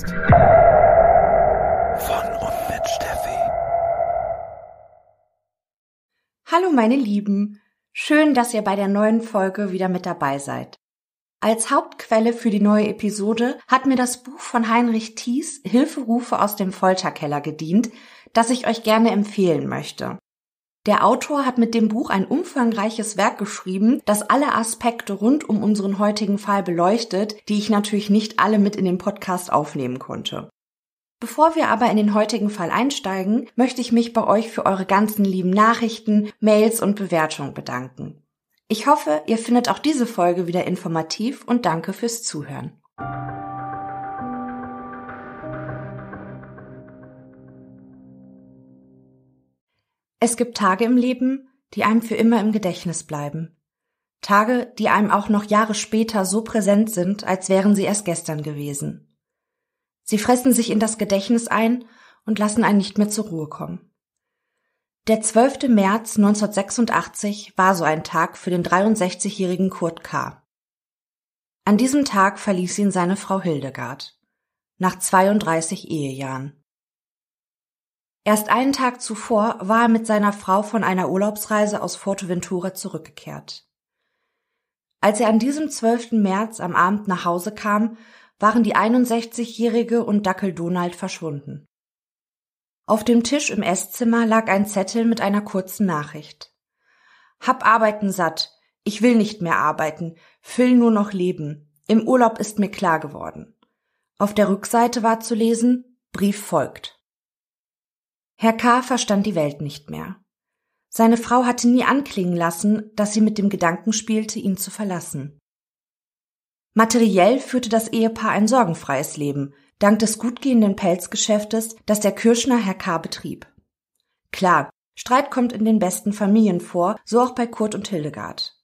Podcast. Von und mit Steffi. Hallo meine Lieben, schön, dass ihr bei der neuen Folge wieder mit dabei seid. Als Hauptquelle für die neue Episode hat mir das Buch von Heinrich Thies Hilferufe aus dem Folterkeller gedient, das ich euch gerne empfehlen möchte. Der Autor hat mit dem Buch ein umfangreiches Werk geschrieben, das alle Aspekte rund um unseren heutigen Fall beleuchtet, die ich natürlich nicht alle mit in den Podcast aufnehmen konnte. Bevor wir aber in den heutigen Fall einsteigen, möchte ich mich bei euch für eure ganzen lieben Nachrichten, Mails und Bewertungen bedanken. Ich hoffe, ihr findet auch diese Folge wieder informativ und danke fürs Zuhören. Es gibt Tage im Leben, die einem für immer im Gedächtnis bleiben. Tage, die einem auch noch Jahre später so präsent sind, als wären sie erst gestern gewesen. Sie fressen sich in das Gedächtnis ein und lassen einen nicht mehr zur Ruhe kommen. Der 12. März 1986 war so ein Tag für den 63-jährigen Kurt K. An diesem Tag verließ ihn seine Frau Hildegard. Nach 32 Ehejahren. Erst einen Tag zuvor war er mit seiner Frau von einer Urlaubsreise aus Forteventura zurückgekehrt. Als er an diesem 12. März am Abend nach Hause kam, waren die 61-Jährige und Dackel Donald verschwunden. Auf dem Tisch im Esszimmer lag ein Zettel mit einer kurzen Nachricht. Hab Arbeiten satt. Ich will nicht mehr arbeiten. Will nur noch leben. Im Urlaub ist mir klar geworden. Auf der Rückseite war zu lesen, Brief folgt. Herr K. verstand die Welt nicht mehr. Seine Frau hatte nie anklingen lassen, dass sie mit dem Gedanken spielte, ihn zu verlassen. Materiell führte das Ehepaar ein sorgenfreies Leben, dank des gut gehenden Pelzgeschäftes, das der Kirschner Herr K. betrieb. Klar, Streit kommt in den besten Familien vor, so auch bei Kurt und Hildegard.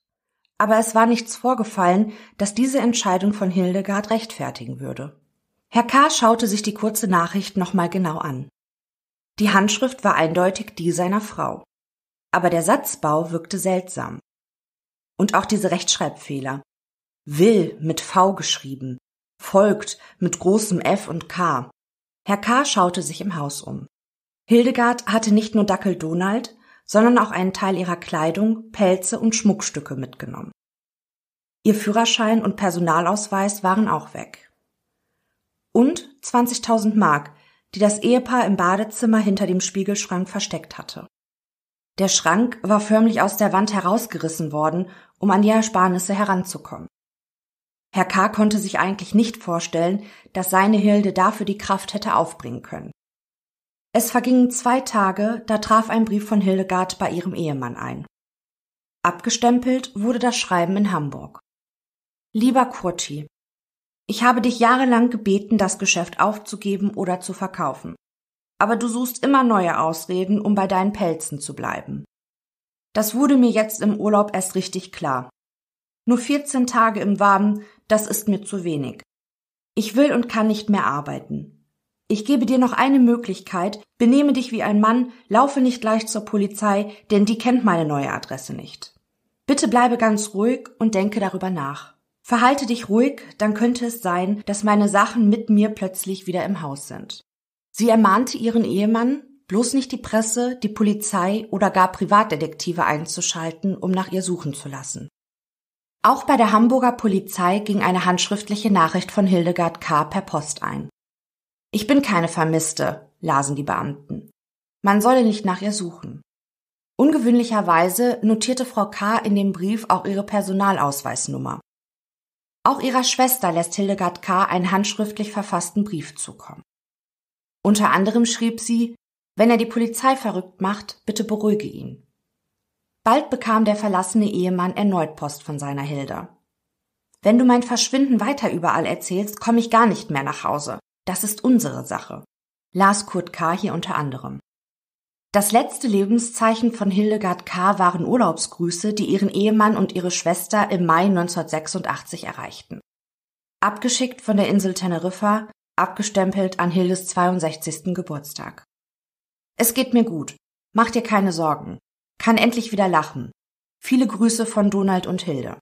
Aber es war nichts vorgefallen, dass diese Entscheidung von Hildegard rechtfertigen würde. Herr K. schaute sich die kurze Nachricht nochmal genau an. Die Handschrift war eindeutig die seiner Frau. Aber der Satzbau wirkte seltsam. Und auch diese Rechtschreibfehler. Will mit V geschrieben, folgt mit großem F und K. Herr K. schaute sich im Haus um. Hildegard hatte nicht nur Dackel Donald, sondern auch einen Teil ihrer Kleidung, Pelze und Schmuckstücke mitgenommen. Ihr Führerschein und Personalausweis waren auch weg. Und 20.000 Mark, die das Ehepaar im Badezimmer hinter dem Spiegelschrank versteckt hatte. Der Schrank war förmlich aus der Wand herausgerissen worden, um an die Ersparnisse heranzukommen. Herr K. konnte sich eigentlich nicht vorstellen, dass seine Hilde dafür die Kraft hätte aufbringen können. Es vergingen zwei Tage, da traf ein Brief von Hildegard bei ihrem Ehemann ein. Abgestempelt wurde das Schreiben in Hamburg. Lieber Kurti, ich habe dich jahrelang gebeten, das Geschäft aufzugeben oder zu verkaufen. Aber du suchst immer neue Ausreden, um bei deinen Pelzen zu bleiben. Das wurde mir jetzt im Urlaub erst richtig klar. Nur 14 Tage im Warmen, das ist mir zu wenig. Ich will und kann nicht mehr arbeiten. Ich gebe dir noch eine Möglichkeit, benehme dich wie ein Mann, laufe nicht gleich zur Polizei, denn die kennt meine neue Adresse nicht. Bitte bleibe ganz ruhig und denke darüber nach. Verhalte dich ruhig, dann könnte es sein, dass meine Sachen mit mir plötzlich wieder im Haus sind. Sie ermahnte ihren Ehemann, bloß nicht die Presse, die Polizei oder gar Privatdetektive einzuschalten, um nach ihr suchen zu lassen. Auch bei der Hamburger Polizei ging eine handschriftliche Nachricht von Hildegard K. per Post ein. Ich bin keine Vermisste, lasen die Beamten. Man solle nicht nach ihr suchen. Ungewöhnlicherweise notierte Frau K. in dem Brief auch ihre Personalausweisnummer. Auch ihrer Schwester lässt Hildegard K. einen handschriftlich verfassten Brief zukommen. Unter anderem schrieb sie, Wenn er die Polizei verrückt macht, bitte beruhige ihn. Bald bekam der verlassene Ehemann erneut Post von seiner Hilda. Wenn du mein Verschwinden weiter überall erzählst, komme ich gar nicht mehr nach Hause. Das ist unsere Sache. Las Kurt K. hier unter anderem. Das letzte Lebenszeichen von Hildegard K. waren Urlaubsgrüße, die ihren Ehemann und ihre Schwester im Mai 1986 erreichten. Abgeschickt von der Insel Teneriffa, abgestempelt an Hildes 62. Geburtstag. Es geht mir gut. Mach dir keine Sorgen. Kann endlich wieder lachen. Viele Grüße von Donald und Hilde.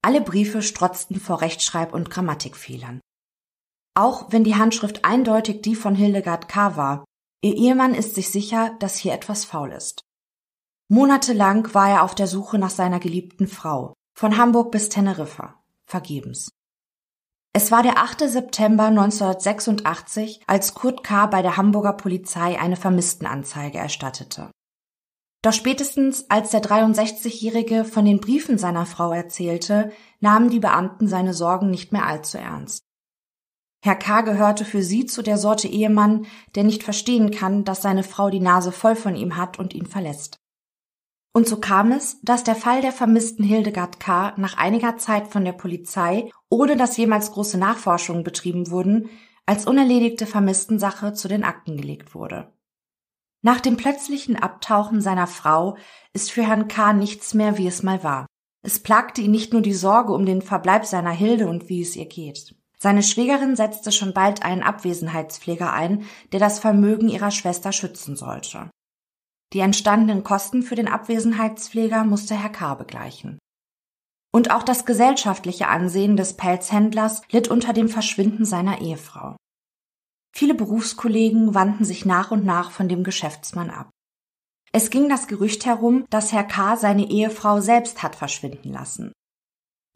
Alle Briefe strotzten vor Rechtschreib- und Grammatikfehlern. Auch wenn die Handschrift eindeutig die von Hildegard K. war, ihr Ehemann ist sich sicher, dass hier etwas faul ist. Monatelang war er auf der Suche nach seiner geliebten Frau, von Hamburg bis Teneriffa, vergebens. Es war der 8. September 1986, als Kurt K. bei der Hamburger Polizei eine Vermisstenanzeige erstattete. Doch spätestens als der 63-Jährige von den Briefen seiner Frau erzählte, nahmen die Beamten seine Sorgen nicht mehr allzu ernst. Herr K. gehörte für sie zu der Sorte Ehemann, der nicht verstehen kann, dass seine Frau die Nase voll von ihm hat und ihn verlässt. Und so kam es, dass der Fall der vermissten Hildegard K. nach einiger Zeit von der Polizei, ohne dass jemals große Nachforschungen betrieben wurden, als unerledigte Vermisstensache zu den Akten gelegt wurde. Nach dem plötzlichen Abtauchen seiner Frau ist für Herrn K. nichts mehr, wie es mal war. Es plagte ihn nicht nur die Sorge um den Verbleib seiner Hilde und wie es ihr geht. Seine Schwägerin setzte schon bald einen Abwesenheitspfleger ein, der das Vermögen ihrer Schwester schützen sollte. Die entstandenen Kosten für den Abwesenheitspfleger musste Herr K. begleichen. Und auch das gesellschaftliche Ansehen des Pelzhändlers litt unter dem Verschwinden seiner Ehefrau. Viele Berufskollegen wandten sich nach und nach von dem Geschäftsmann ab. Es ging das Gerücht herum, dass Herr K. seine Ehefrau selbst hat verschwinden lassen.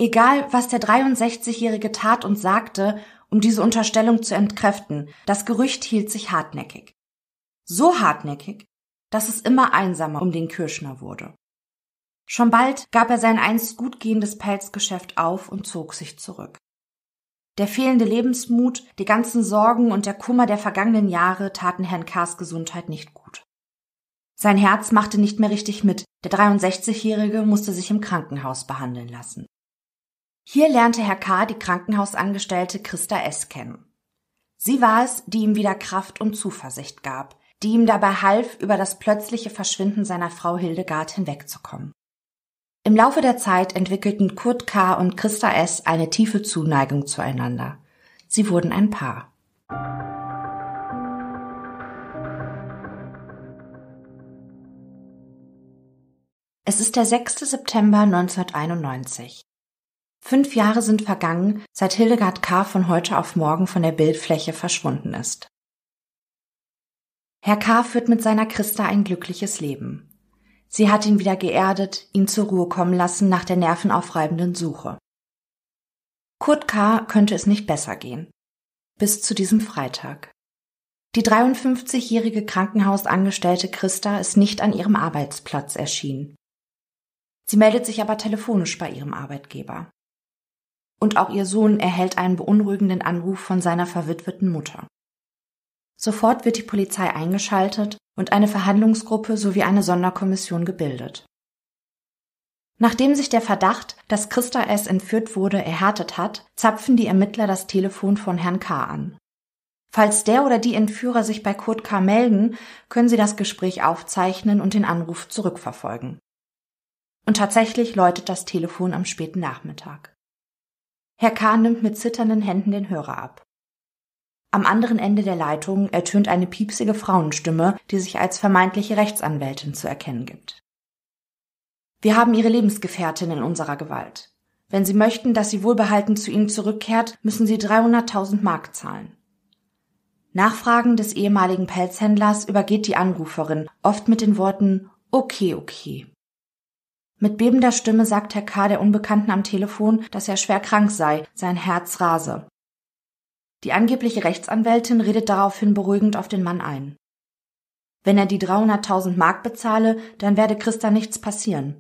Egal, was der 63-Jährige tat und sagte, um diese Unterstellung zu entkräften, das Gerücht hielt sich hartnäckig. So hartnäckig, dass es immer einsamer um den Kirschner wurde. Schon bald gab er sein einst gut gehendes Pelzgeschäft auf und zog sich zurück. Der fehlende Lebensmut, die ganzen Sorgen und der Kummer der vergangenen Jahre taten Herrn Kars Gesundheit nicht gut. Sein Herz machte nicht mehr richtig mit, der 63-Jährige musste sich im Krankenhaus behandeln lassen. Hier lernte Herr K. die Krankenhausangestellte Christa S. kennen. Sie war es, die ihm wieder Kraft und Zuversicht gab, die ihm dabei half, über das plötzliche Verschwinden seiner Frau Hildegard hinwegzukommen. Im Laufe der Zeit entwickelten Kurt K. und Christa S. eine tiefe Zuneigung zueinander. Sie wurden ein Paar. Es ist der 6. September 1991. Fünf Jahre sind vergangen, seit Hildegard K. von heute auf morgen von der Bildfläche verschwunden ist. Herr K. führt mit seiner Christa ein glückliches Leben. Sie hat ihn wieder geerdet, ihn zur Ruhe kommen lassen nach der nervenaufreibenden Suche. Kurt K. könnte es nicht besser gehen. Bis zu diesem Freitag. Die 53-jährige Krankenhausangestellte Christa ist nicht an ihrem Arbeitsplatz erschienen. Sie meldet sich aber telefonisch bei ihrem Arbeitgeber. Und auch ihr Sohn erhält einen beunruhigenden Anruf von seiner verwitweten Mutter. Sofort wird die Polizei eingeschaltet und eine Verhandlungsgruppe sowie eine Sonderkommission gebildet. Nachdem sich der Verdacht, dass Christa S. entführt wurde, erhärtet hat, zapfen die Ermittler das Telefon von Herrn K. an. Falls der oder die Entführer sich bei Kurt K. melden, können sie das Gespräch aufzeichnen und den Anruf zurückverfolgen. Und tatsächlich läutet das Telefon am späten Nachmittag. Herr K. nimmt mit zitternden Händen den Hörer ab. Am anderen Ende der Leitung ertönt eine piepsige Frauenstimme, die sich als vermeintliche Rechtsanwältin zu erkennen gibt. Wir haben Ihre Lebensgefährtin in unserer Gewalt. Wenn Sie möchten, dass sie wohlbehalten zu Ihnen zurückkehrt, müssen Sie 300.000 Mark zahlen. Nachfragen des ehemaligen Pelzhändlers übergeht die Anruferin, oft mit den Worten Okay, okay. Mit bebender Stimme sagt Herr K. der Unbekannten am Telefon, dass er schwer krank sei, sein Herz rase. Die angebliche Rechtsanwältin redet daraufhin beruhigend auf den Mann ein. Wenn er die 300.000 Mark bezahle, dann werde Christa nichts passieren.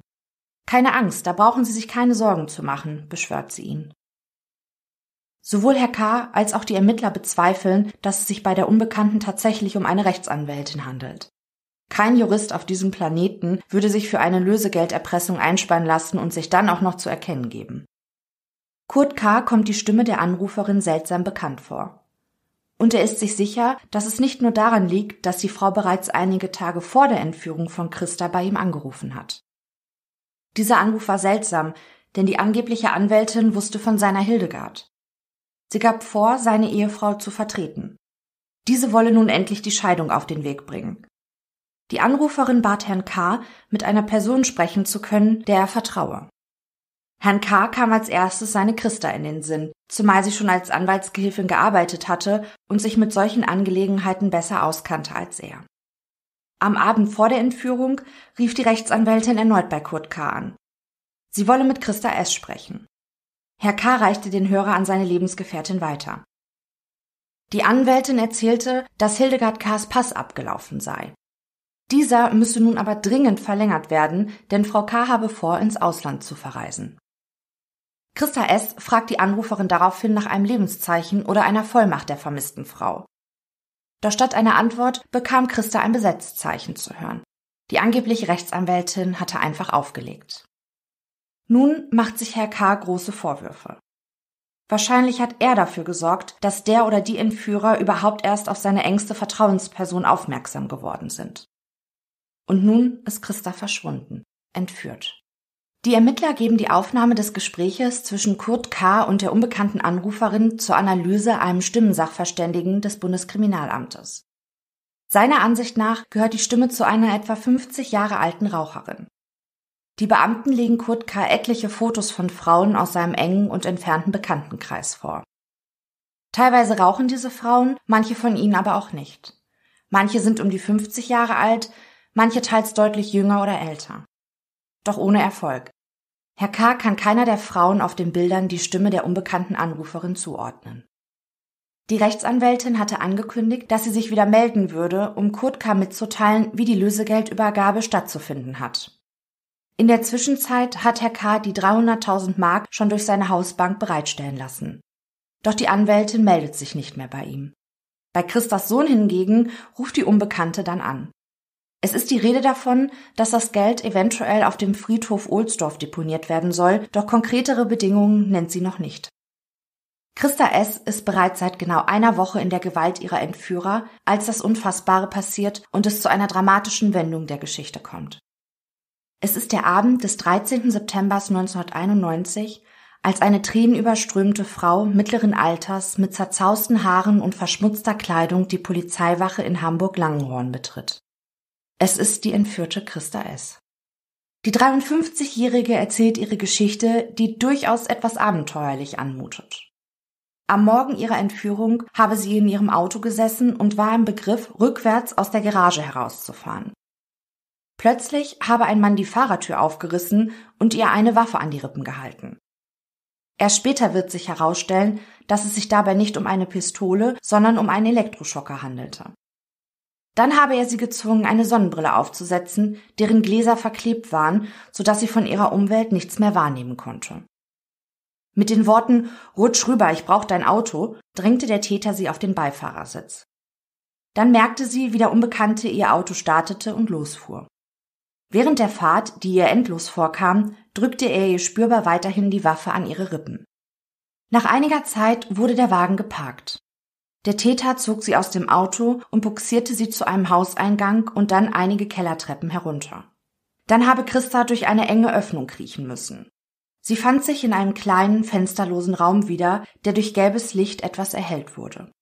Keine Angst, da brauchen Sie sich keine Sorgen zu machen, beschwört sie ihn. Sowohl Herr K. als auch die Ermittler bezweifeln, dass es sich bei der Unbekannten tatsächlich um eine Rechtsanwältin handelt. Kein Jurist auf diesem Planeten würde sich für eine Lösegelderpressung einspannen lassen und sich dann auch noch zu erkennen geben. Kurt K. kommt die Stimme der Anruferin seltsam bekannt vor. Und er ist sich sicher, dass es nicht nur daran liegt, dass die Frau bereits einige Tage vor der Entführung von Christa bei ihm angerufen hat. Dieser Anruf war seltsam, denn die angebliche Anwältin wusste von seiner Hildegard. Sie gab vor, seine Ehefrau zu vertreten. Diese wolle nun endlich die Scheidung auf den Weg bringen. Die Anruferin bat Herrn K., mit einer Person sprechen zu können, der er vertraue. Herrn K. kam als erstes seine Christa in den Sinn, zumal sie schon als Anwaltsgehilfin gearbeitet hatte und sich mit solchen Angelegenheiten besser auskannte als er. Am Abend vor der Entführung rief die Rechtsanwältin erneut bei Kurt K. an. Sie wolle mit Christa S. sprechen. Herr K. reichte den Hörer an seine Lebensgefährtin weiter. Die Anwältin erzählte, dass Hildegard K.'s Pass abgelaufen sei. Dieser müsse nun aber dringend verlängert werden, denn Frau K. habe vor, ins Ausland zu verreisen. Christa S. fragt die Anruferin daraufhin nach einem Lebenszeichen oder einer Vollmacht der vermissten Frau. Doch statt einer Antwort bekam Christa ein Besetzzeichen zu hören. Die angebliche Rechtsanwältin hatte einfach aufgelegt. Nun macht sich Herr K. große Vorwürfe. Wahrscheinlich hat er dafür gesorgt, dass der oder die Entführer überhaupt erst auf seine engste Vertrauensperson aufmerksam geworden sind. Und nun ist Christa verschwunden, entführt. Die Ermittler geben die Aufnahme des Gespräches zwischen Kurt K. und der unbekannten Anruferin zur Analyse einem Stimmensachverständigen des Bundeskriminalamtes. Seiner Ansicht nach gehört die Stimme zu einer etwa 50 Jahre alten Raucherin. Die Beamten legen Kurt K. etliche Fotos von Frauen aus seinem engen und entfernten Bekanntenkreis vor. Teilweise rauchen diese Frauen, manche von ihnen aber auch nicht. Manche sind um die 50 Jahre alt, manche teils deutlich jünger oder älter. Doch ohne Erfolg. Herr K. kann keiner der Frauen auf den Bildern die Stimme der unbekannten Anruferin zuordnen. Die Rechtsanwältin hatte angekündigt, dass sie sich wieder melden würde, um Kurt K. mitzuteilen, wie die Lösegeldübergabe stattzufinden hat. In der Zwischenzeit hat Herr K. die 300.000 Mark schon durch seine Hausbank bereitstellen lassen. Doch die Anwältin meldet sich nicht mehr bei ihm. Bei Christas Sohn hingegen ruft die Unbekannte dann an. Es ist die Rede davon, dass das Geld eventuell auf dem Friedhof Ohlsdorf deponiert werden soll, doch konkretere Bedingungen nennt sie noch nicht. Christa S. ist bereits seit genau einer Woche in der Gewalt ihrer Entführer, als das Unfassbare passiert und es zu einer dramatischen Wendung der Geschichte kommt. Es ist der Abend des 13. September 1991, als eine tränenüberströmte Frau mittleren Alters mit zerzausten Haaren und verschmutzter Kleidung die Polizeiwache in Hamburg-Langenhorn betritt. Es ist die entführte Christa S. Die 53-Jährige erzählt ihre Geschichte, die durchaus etwas abenteuerlich anmutet. Am Morgen ihrer Entführung habe sie in ihrem Auto gesessen und war im Begriff, rückwärts aus der Garage herauszufahren. Plötzlich habe ein Mann die Fahrertür aufgerissen und ihr eine Waffe an die Rippen gehalten. Erst später wird sich herausstellen, dass es sich dabei nicht um eine Pistole, sondern um einen Elektroschocker handelte. Dann habe er sie gezwungen, eine Sonnenbrille aufzusetzen, deren Gläser verklebt waren, so dass sie von ihrer Umwelt nichts mehr wahrnehmen konnte. Mit den Worten Rutsch rüber, ich brauch dein Auto, drängte der Täter sie auf den Beifahrersitz. Dann merkte sie, wie der Unbekannte ihr Auto startete und losfuhr. Während der Fahrt, die ihr endlos vorkam, drückte er ihr spürbar weiterhin die Waffe an ihre Rippen. Nach einiger Zeit wurde der Wagen geparkt. Der Täter zog sie aus dem Auto und buxierte sie zu einem Hauseingang und dann einige Kellertreppen herunter. Dann habe Christa durch eine enge Öffnung kriechen müssen. Sie fand sich in einem kleinen, fensterlosen Raum wieder, der durch gelbes Licht etwas erhellt wurde.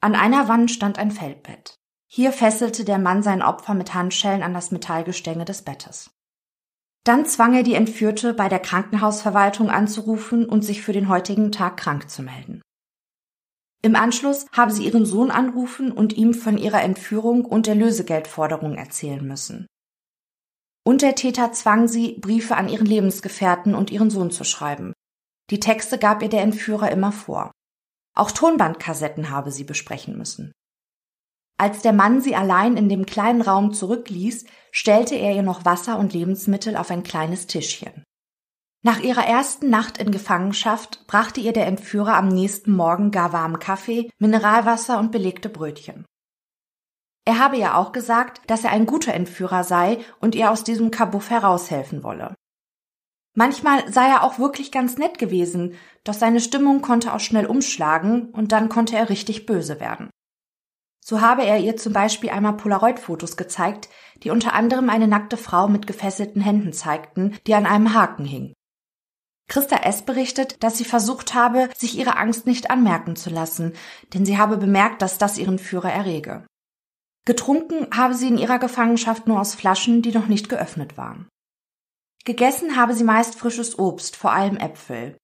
An einer Wand stand ein Feldbett. Hier fesselte der Mann sein Opfer mit Handschellen an das Metallgestänge des Bettes. Dann zwang er die Entführte, bei der Krankenhausverwaltung anzurufen und sich für den heutigen Tag krank zu melden. Im Anschluss habe sie ihren Sohn anrufen und ihm von ihrer Entführung und der Lösegeldforderung erzählen müssen. Und der Täter zwang sie, Briefe an ihren Lebensgefährten und ihren Sohn zu schreiben. Die Texte gab ihr der Entführer immer vor. Auch Tonbandkassetten habe sie besprechen müssen. Als der Mann sie allein in dem kleinen Raum zurückließ, stellte er ihr noch Wasser und Lebensmittel auf ein kleines Tischchen. Nach ihrer ersten Nacht in Gefangenschaft brachte ihr der Entführer am nächsten Morgen gar warmen Kaffee, Mineralwasser und belegte Brötchen. Er habe ja auch gesagt, dass er ein guter Entführer sei und ihr aus diesem Kabuff heraushelfen wolle. Manchmal sei er auch wirklich ganz nett gewesen, doch seine Stimmung konnte auch schnell umschlagen und dann konnte er richtig böse werden. So habe er ihr zum Beispiel einmal Polaroid-Fotos gezeigt, die unter anderem eine nackte Frau mit gefesselten Händen zeigten, die an einem Haken hing. Christa S. berichtet, dass sie versucht habe, sich ihre Angst nicht anmerken zu lassen, denn sie habe bemerkt, dass das ihren Führer errege. Getrunken habe sie in ihrer Gefangenschaft nur aus Flaschen, die noch nicht geöffnet waren. Gegessen habe sie meist frisches Obst, vor allem Äpfel.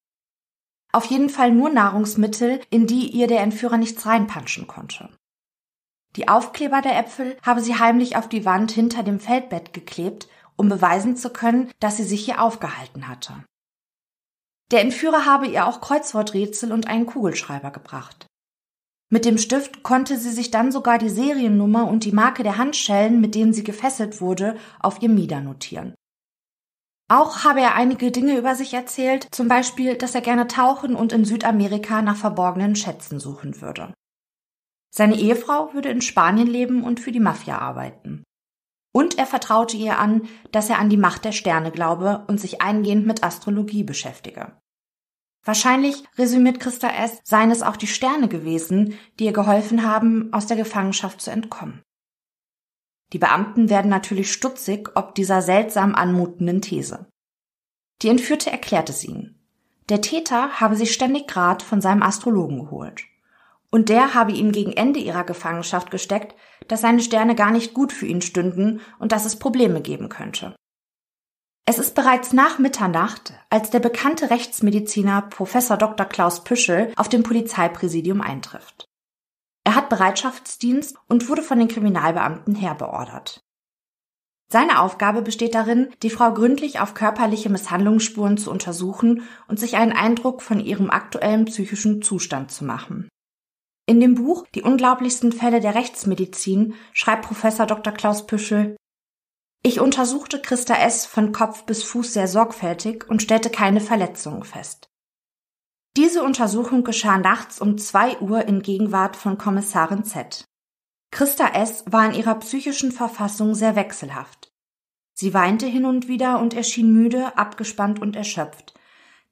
Auf jeden Fall nur Nahrungsmittel, in die ihr der Entführer nichts reinpanschen konnte. Die Aufkleber der Äpfel habe sie heimlich auf die Wand hinter dem Feldbett geklebt, um beweisen zu können, dass sie sich hier aufgehalten hatte. Der Entführer habe ihr auch Kreuzworträtsel und einen Kugelschreiber gebracht. Mit dem Stift konnte sie sich dann sogar die Seriennummer und die Marke der Handschellen, mit denen sie gefesselt wurde, auf ihr Mieder notieren. Auch habe er einige Dinge über sich erzählt, zum Beispiel, dass er gerne tauchen und in Südamerika nach verborgenen Schätzen suchen würde. Seine Ehefrau würde in Spanien leben und für die Mafia arbeiten. Und er vertraute ihr an, dass er an die Macht der Sterne glaube und sich eingehend mit Astrologie beschäftige. Wahrscheinlich, resümiert Christa S., seien es auch die Sterne gewesen, die ihr geholfen haben, aus der Gefangenschaft zu entkommen. Die Beamten werden natürlich stutzig ob dieser seltsam anmutenden These. Die Entführte erklärt es ihnen. Der Täter habe sich ständig Rat von seinem Astrologen geholt. Und der habe ihm gegen Ende ihrer Gefangenschaft gesteckt, dass seine Sterne gar nicht gut für ihn stünden und dass es Probleme geben könnte. Es ist bereits nach Mitternacht, als der bekannte Rechtsmediziner Professor Dr. Klaus Püschel auf dem Polizeipräsidium eintrifft. Er hat Bereitschaftsdienst und wurde von den Kriminalbeamten herbeordert. Seine Aufgabe besteht darin, die Frau gründlich auf körperliche Misshandlungsspuren zu untersuchen und sich einen Eindruck von ihrem aktuellen psychischen Zustand zu machen. In dem Buch Die unglaublichsten Fälle der Rechtsmedizin schreibt Professor Dr. Klaus Püschel ich untersuchte Christa S. von Kopf bis Fuß sehr sorgfältig und stellte keine Verletzungen fest. Diese Untersuchung geschah nachts um zwei Uhr in Gegenwart von Kommissarin Z. Christa S. war in ihrer psychischen Verfassung sehr wechselhaft. Sie weinte hin und wieder und erschien müde, abgespannt und erschöpft.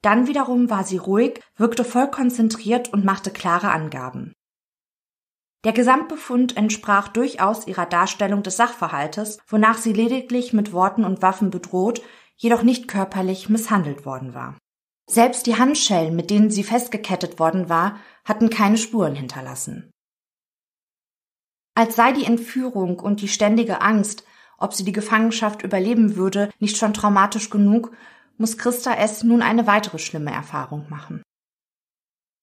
Dann wiederum war sie ruhig, wirkte voll konzentriert und machte klare Angaben. Der Gesamtbefund entsprach durchaus ihrer Darstellung des Sachverhaltes, wonach sie lediglich mit Worten und Waffen bedroht, jedoch nicht körperlich misshandelt worden war. Selbst die Handschellen, mit denen sie festgekettet worden war, hatten keine Spuren hinterlassen. Als sei die Entführung und die ständige Angst, ob sie die Gefangenschaft überleben würde, nicht schon traumatisch genug, muss Christa S. nun eine weitere schlimme Erfahrung machen.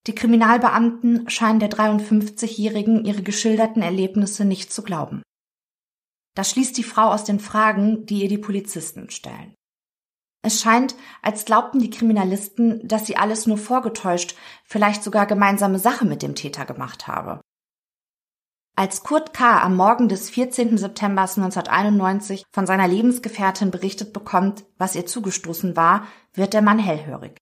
Die Kriminalbeamten scheinen der 53-Jährigen ihre geschilderten Erlebnisse nicht zu glauben. Das schließt die Frau aus den Fragen, die ihr die Polizisten stellen. Es scheint, als glaubten die Kriminalisten, dass sie alles nur vorgetäuscht, vielleicht sogar gemeinsame Sache mit dem Täter gemacht habe. Als Kurt K. am Morgen des 14. September 1991 von seiner Lebensgefährtin berichtet bekommt, was ihr zugestoßen war, wird der Mann hellhörig.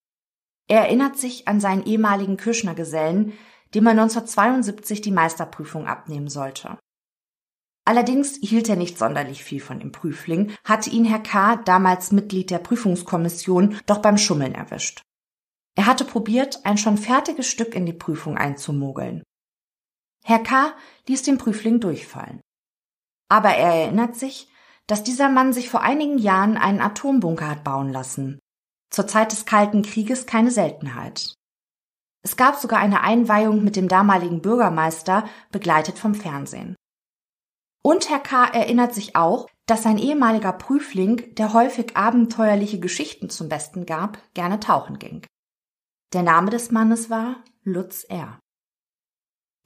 Er erinnert sich an seinen ehemaligen Kirschner-Gesellen, dem er 1972 die Meisterprüfung abnehmen sollte. Allerdings hielt er nicht sonderlich viel von dem Prüfling, hatte ihn Herr K., damals Mitglied der Prüfungskommission, doch beim Schummeln erwischt. Er hatte probiert, ein schon fertiges Stück in die Prüfung einzumogeln. Herr K. ließ den Prüfling durchfallen. Aber er erinnert sich, dass dieser Mann sich vor einigen Jahren einen Atombunker hat bauen lassen zur Zeit des Kalten Krieges keine Seltenheit. Es gab sogar eine Einweihung mit dem damaligen Bürgermeister, begleitet vom Fernsehen. Und Herr K. erinnert sich auch, dass sein ehemaliger Prüfling, der häufig abenteuerliche Geschichten zum Besten gab, gerne tauchen ging. Der Name des Mannes war Lutz R.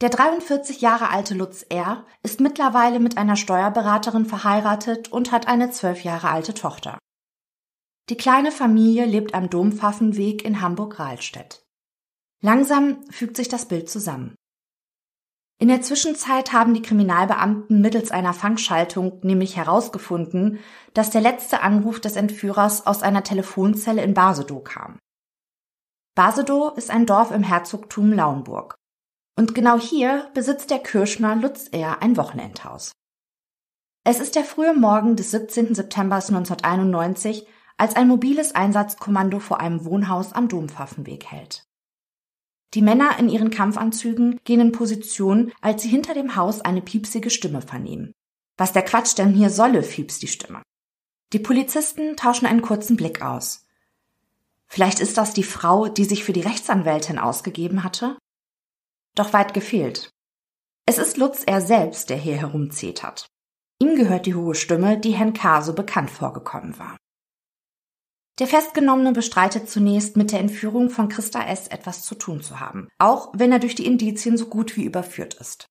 Der 43 Jahre alte Lutz R. ist mittlerweile mit einer Steuerberaterin verheiratet und hat eine zwölf Jahre alte Tochter. Die kleine Familie lebt am Dompfaffenweg in Hamburg-Rahlstedt. Langsam fügt sich das Bild zusammen. In der Zwischenzeit haben die Kriminalbeamten mittels einer Fangschaltung nämlich herausgefunden, dass der letzte Anruf des Entführers aus einer Telefonzelle in Basedow kam. Basedow ist ein Dorf im Herzogtum Lauenburg. Und genau hier besitzt der Kirschner Lutz Ehr ein Wochenendhaus. Es ist der frühe Morgen des 17. September 1991, als ein mobiles Einsatzkommando vor einem Wohnhaus am Dompfaffenweg hält. Die Männer in ihren Kampfanzügen gehen in Position, als sie hinter dem Haus eine piepsige Stimme vernehmen. Was der Quatsch denn hier solle, fiebst die Stimme. Die Polizisten tauschen einen kurzen Blick aus. Vielleicht ist das die Frau, die sich für die Rechtsanwältin ausgegeben hatte? Doch weit gefehlt. Es ist Lutz er selbst, der hier herumzetert. Ihm gehört die hohe Stimme, die Herrn K. so bekannt vorgekommen war. Der Festgenommene bestreitet zunächst, mit der Entführung von Christa S. etwas zu tun zu haben, auch wenn er durch die Indizien so gut wie überführt ist.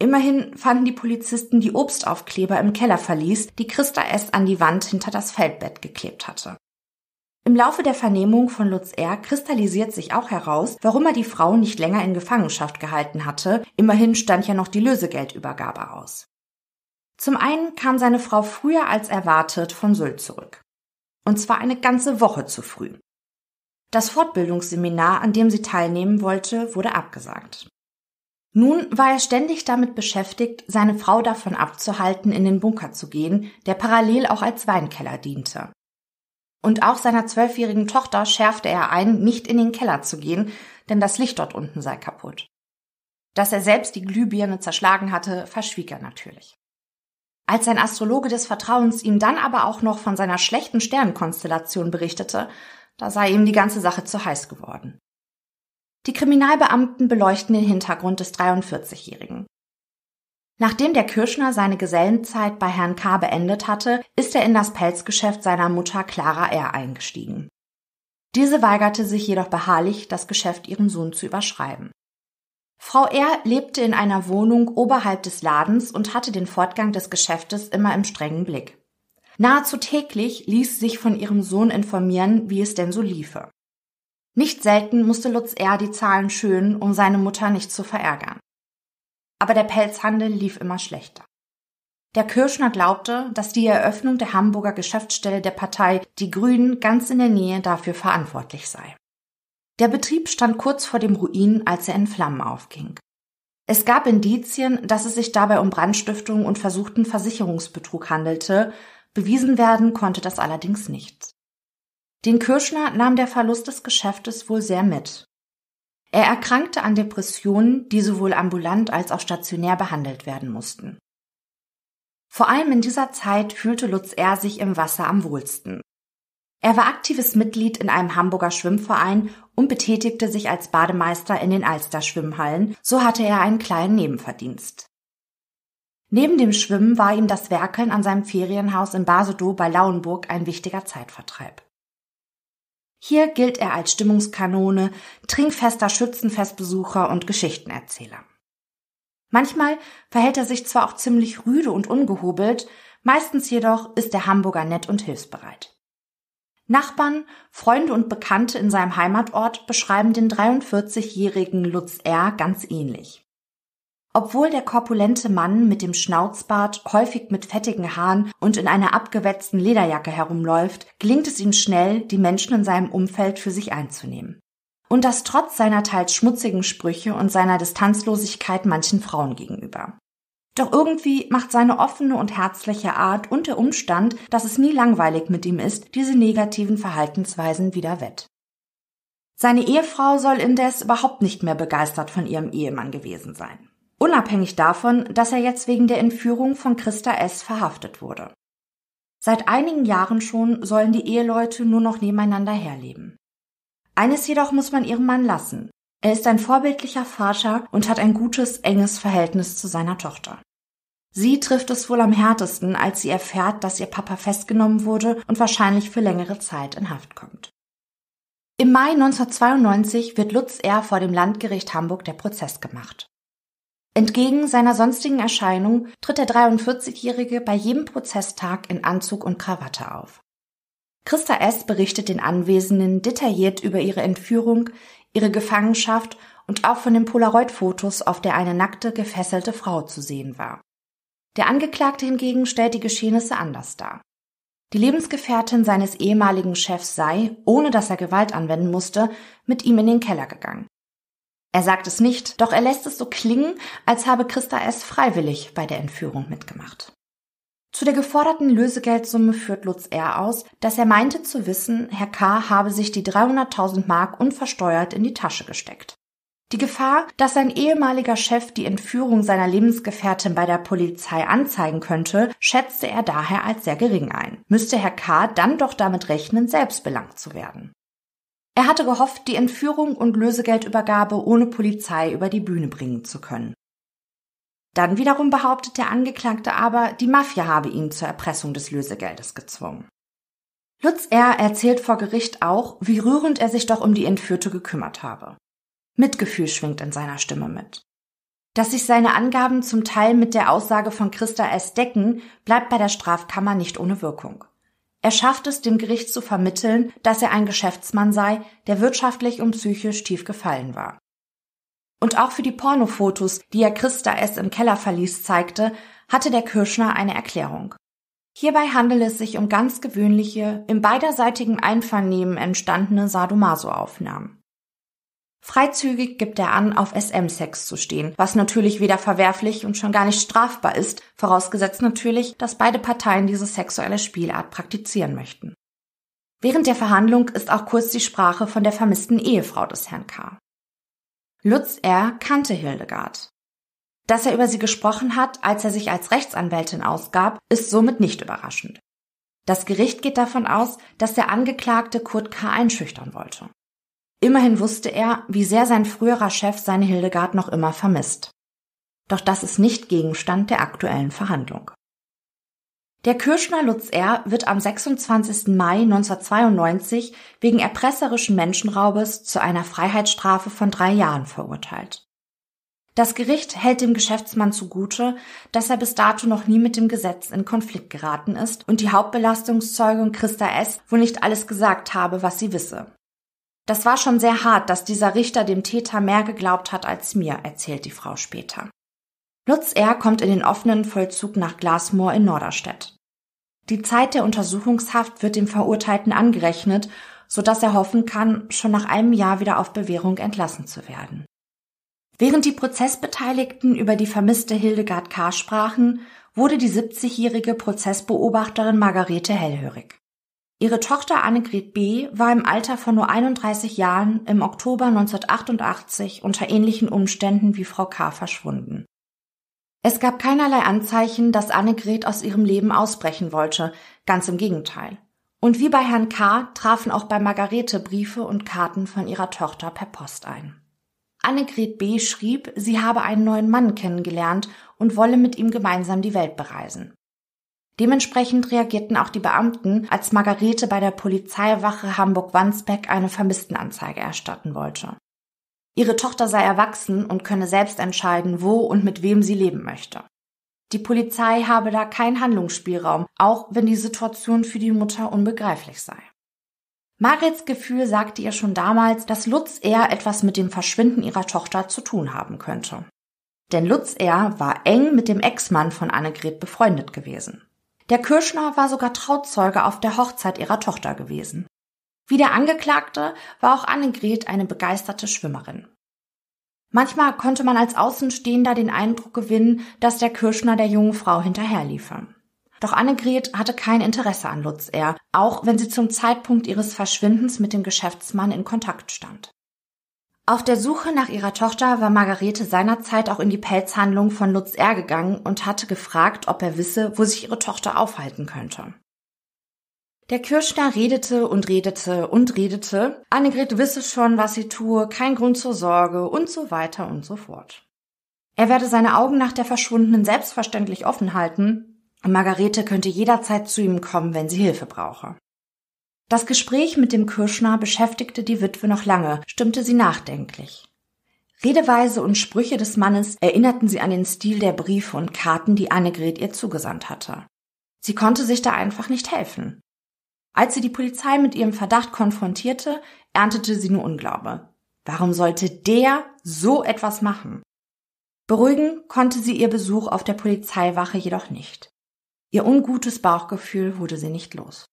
Immerhin fanden die Polizisten die Obstaufkleber im Kellerverlies, die Christa S. an die Wand hinter das Feldbett geklebt hatte. Im Laufe der Vernehmung von Lutz R. kristallisiert sich auch heraus, warum er die Frau nicht länger in Gefangenschaft gehalten hatte. Immerhin stand ja noch die Lösegeldübergabe aus. Zum einen kam seine Frau früher als erwartet von Sylt zurück. Und zwar eine ganze Woche zu früh. Das Fortbildungsseminar, an dem sie teilnehmen wollte, wurde abgesagt. Nun war er ständig damit beschäftigt, seine Frau davon abzuhalten, in den Bunker zu gehen, der parallel auch als Weinkeller diente. Und auch seiner zwölfjährigen Tochter schärfte er ein, nicht in den Keller zu gehen, denn das Licht dort unten sei kaputt. Dass er selbst die Glühbirne zerschlagen hatte, verschwieg er natürlich. Als sein Astrologe des Vertrauens ihm dann aber auch noch von seiner schlechten Sternenkonstellation berichtete, da sei ihm die ganze Sache zu heiß geworden. Die Kriminalbeamten beleuchten den Hintergrund des 43-Jährigen. Nachdem der Kirschner seine Gesellenzeit bei Herrn K. beendet hatte, ist er in das Pelzgeschäft seiner Mutter Clara R. eingestiegen. Diese weigerte sich jedoch beharrlich, das Geschäft ihrem Sohn zu überschreiben. Frau R. lebte in einer Wohnung oberhalb des Ladens und hatte den Fortgang des Geschäftes immer im strengen Blick. Nahezu täglich ließ sich von ihrem Sohn informieren, wie es denn so liefe. Nicht selten musste Lutz R. die Zahlen schönen, um seine Mutter nicht zu verärgern. Aber der Pelzhandel lief immer schlechter. Der Kirschner glaubte, dass die Eröffnung der Hamburger Geschäftsstelle der Partei Die Grünen ganz in der Nähe dafür verantwortlich sei. Der Betrieb stand kurz vor dem Ruin, als er in Flammen aufging. Es gab Indizien, dass es sich dabei um Brandstiftung und versuchten Versicherungsbetrug handelte, bewiesen werden konnte das allerdings nicht. Den Kirschner nahm der Verlust des Geschäftes wohl sehr mit. Er erkrankte an Depressionen, die sowohl ambulant als auch stationär behandelt werden mussten. Vor allem in dieser Zeit fühlte Lutz R. sich im Wasser am wohlsten. Er war aktives Mitglied in einem Hamburger Schwimmverein und betätigte sich als Bademeister in den Alster-Schwimmhallen, so hatte er einen kleinen Nebenverdienst. Neben dem Schwimmen war ihm das Werkeln an seinem Ferienhaus in Basedow bei Lauenburg ein wichtiger Zeitvertreib. Hier gilt er als Stimmungskanone, trinkfester Schützenfestbesucher und Geschichtenerzähler. Manchmal verhält er sich zwar auch ziemlich rüde und ungehobelt, meistens jedoch ist der Hamburger nett und hilfsbereit. Nachbarn, Freunde und Bekannte in seinem Heimatort beschreiben den 43-jährigen Lutz R. ganz ähnlich. Obwohl der korpulente Mann mit dem Schnauzbart häufig mit fettigen Haaren und in einer abgewetzten Lederjacke herumläuft, gelingt es ihm schnell, die Menschen in seinem Umfeld für sich einzunehmen. Und das trotz seiner teils schmutzigen Sprüche und seiner Distanzlosigkeit manchen Frauen gegenüber. Doch irgendwie macht seine offene und herzliche Art und der Umstand, dass es nie langweilig mit ihm ist, diese negativen Verhaltensweisen wieder wett. Seine Ehefrau soll indes überhaupt nicht mehr begeistert von ihrem Ehemann gewesen sein. Unabhängig davon, dass er jetzt wegen der Entführung von Christa S. verhaftet wurde. Seit einigen Jahren schon sollen die Eheleute nur noch nebeneinander herleben. Eines jedoch muss man ihrem Mann lassen. Er ist ein vorbildlicher Vater und hat ein gutes, enges Verhältnis zu seiner Tochter. Sie trifft es wohl am härtesten, als sie erfährt, dass ihr Papa festgenommen wurde und wahrscheinlich für längere Zeit in Haft kommt. Im Mai 1992 wird Lutz R. vor dem Landgericht Hamburg der Prozess gemacht. Entgegen seiner sonstigen Erscheinung tritt der 43-Jährige bei jedem Prozesstag in Anzug und Krawatte auf. Christa S. berichtet den Anwesenden detailliert über ihre Entführung, ihre Gefangenschaft und auch von den Polaroid-Fotos, auf der eine nackte, gefesselte Frau zu sehen war. Der Angeklagte hingegen stellt die Geschehnisse anders dar. Die Lebensgefährtin seines ehemaligen Chefs sei, ohne dass er Gewalt anwenden musste, mit ihm in den Keller gegangen. Er sagt es nicht, doch er lässt es so klingen, als habe Christa S. freiwillig bei der Entführung mitgemacht. Zu der geforderten Lösegeldsumme führt Lutz R. aus, dass er meinte zu wissen, Herr K. habe sich die 300.000 Mark unversteuert in die Tasche gesteckt. Die Gefahr, dass sein ehemaliger Chef die Entführung seiner Lebensgefährtin bei der Polizei anzeigen könnte, schätzte er daher als sehr gering ein. Müsste Herr K. dann doch damit rechnen, selbst belangt zu werden. Er hatte gehofft, die Entführung und Lösegeldübergabe ohne Polizei über die Bühne bringen zu können. Dann wiederum behauptet der Angeklagte aber, die Mafia habe ihn zur Erpressung des Lösegeldes gezwungen. Lutz R. erzählt vor Gericht auch, wie rührend er sich doch um die Entführte gekümmert habe. Mitgefühl schwingt in seiner Stimme mit. Dass sich seine Angaben zum Teil mit der Aussage von Christa S. decken, bleibt bei der Strafkammer nicht ohne Wirkung. Er schafft es, dem Gericht zu vermitteln, dass er ein Geschäftsmann sei, der wirtschaftlich und psychisch tief gefallen war. Und auch für die Pornofotos, die er Christa S. im Keller verließ, zeigte, hatte der Kirschner eine Erklärung. Hierbei handele es sich um ganz gewöhnliche, im beiderseitigen Einvernehmen entstandene Sadomaso-Aufnahmen. Freizügig gibt er an, auf SM-Sex zu stehen, was natürlich weder verwerflich und schon gar nicht strafbar ist, vorausgesetzt natürlich, dass beide Parteien diese sexuelle Spielart praktizieren möchten. Während der Verhandlung ist auch kurz die Sprache von der vermissten Ehefrau des Herrn K. Lutz R. kannte Hildegard. Dass er über sie gesprochen hat, als er sich als Rechtsanwältin ausgab, ist somit nicht überraschend. Das Gericht geht davon aus, dass der Angeklagte Kurt K. einschüchtern wollte. Immerhin wusste er, wie sehr sein früherer Chef seine Hildegard noch immer vermisst. Doch das ist nicht Gegenstand der aktuellen Verhandlung. Der Kirschner Lutz R. wird am 26. Mai 1992 wegen erpresserischen Menschenraubes zu einer Freiheitsstrafe von drei Jahren verurteilt. Das Gericht hält dem Geschäftsmann zugute, dass er bis dato noch nie mit dem Gesetz in Konflikt geraten ist und die Hauptbelastungszeugin Christa S. wohl nicht alles gesagt habe, was sie wisse. Das war schon sehr hart, dass dieser Richter dem Täter mehr geglaubt hat als mir, erzählt die Frau später. Lutz R. kommt in den offenen Vollzug nach Glasmoor in Norderstedt. Die Zeit der Untersuchungshaft wird dem Verurteilten angerechnet, so dass er hoffen kann, schon nach einem Jahr wieder auf Bewährung entlassen zu werden. Während die Prozessbeteiligten über die vermisste Hildegard K. sprachen, wurde die 70-jährige Prozessbeobachterin Margarete hellhörig. Ihre Tochter Annegret B. war im Alter von nur 31 Jahren im Oktober 1988 unter ähnlichen Umständen wie Frau K. verschwunden. Es gab keinerlei Anzeichen, dass Annegret aus ihrem Leben ausbrechen wollte, ganz im Gegenteil. Und wie bei Herrn K. trafen auch bei Margarete Briefe und Karten von ihrer Tochter per Post ein. Annegret B. schrieb, sie habe einen neuen Mann kennengelernt und wolle mit ihm gemeinsam die Welt bereisen. Dementsprechend reagierten auch die Beamten, als Margarete bei der Polizeiwache Hamburg-Wandsbek eine Vermisstenanzeige erstatten wollte. Ihre Tochter sei erwachsen und könne selbst entscheiden, wo und mit wem sie leben möchte. Die Polizei habe da keinen Handlungsspielraum, auch wenn die Situation für die Mutter unbegreiflich sei. Marits Gefühl sagte ihr schon damals, dass Lutz eher etwas mit dem Verschwinden ihrer Tochter zu tun haben könnte. Denn Lutz R. war eng mit dem Ex-Mann von Annegret befreundet gewesen. Der Kirschner war sogar Trauzeuge auf der Hochzeit ihrer Tochter gewesen. Wie der Angeklagte war auch Annegret eine begeisterte Schwimmerin. Manchmal konnte man als Außenstehender den Eindruck gewinnen, dass der Kirschner der jungen Frau hinterherliefe. Doch Annegret hatte kein Interesse an Lutz R., auch wenn sie zum Zeitpunkt ihres Verschwindens mit dem Geschäftsmann in Kontakt stand. Auf der Suche nach ihrer Tochter war Margarete seinerzeit auch in die Pelzhandlung von Lutz R. gegangen und hatte gefragt, ob er wisse, wo sich ihre Tochter aufhalten könnte. Der Kirschner redete und redete und redete. Annegret wisse schon, was sie tue, kein Grund zur Sorge und so weiter und so fort. Er werde seine Augen nach der Verschwundenen selbstverständlich offen halten Margarete könnte jederzeit zu ihm kommen, wenn sie Hilfe brauche. Das Gespräch mit dem Kirschner beschäftigte die Witwe noch lange, stimmte sie nachdenklich. Redeweise und Sprüche des Mannes erinnerten sie an den Stil der Briefe und Karten, die Annegret ihr zugesandt hatte. Sie konnte sich da einfach nicht helfen. Als sie die Polizei mit ihrem Verdacht konfrontierte, erntete sie nur Unglaube. Warum sollte der so etwas machen? Beruhigen konnte sie ihr Besuch auf der Polizeiwache jedoch nicht. Ihr ungutes Bauchgefühl wurde sie nicht los.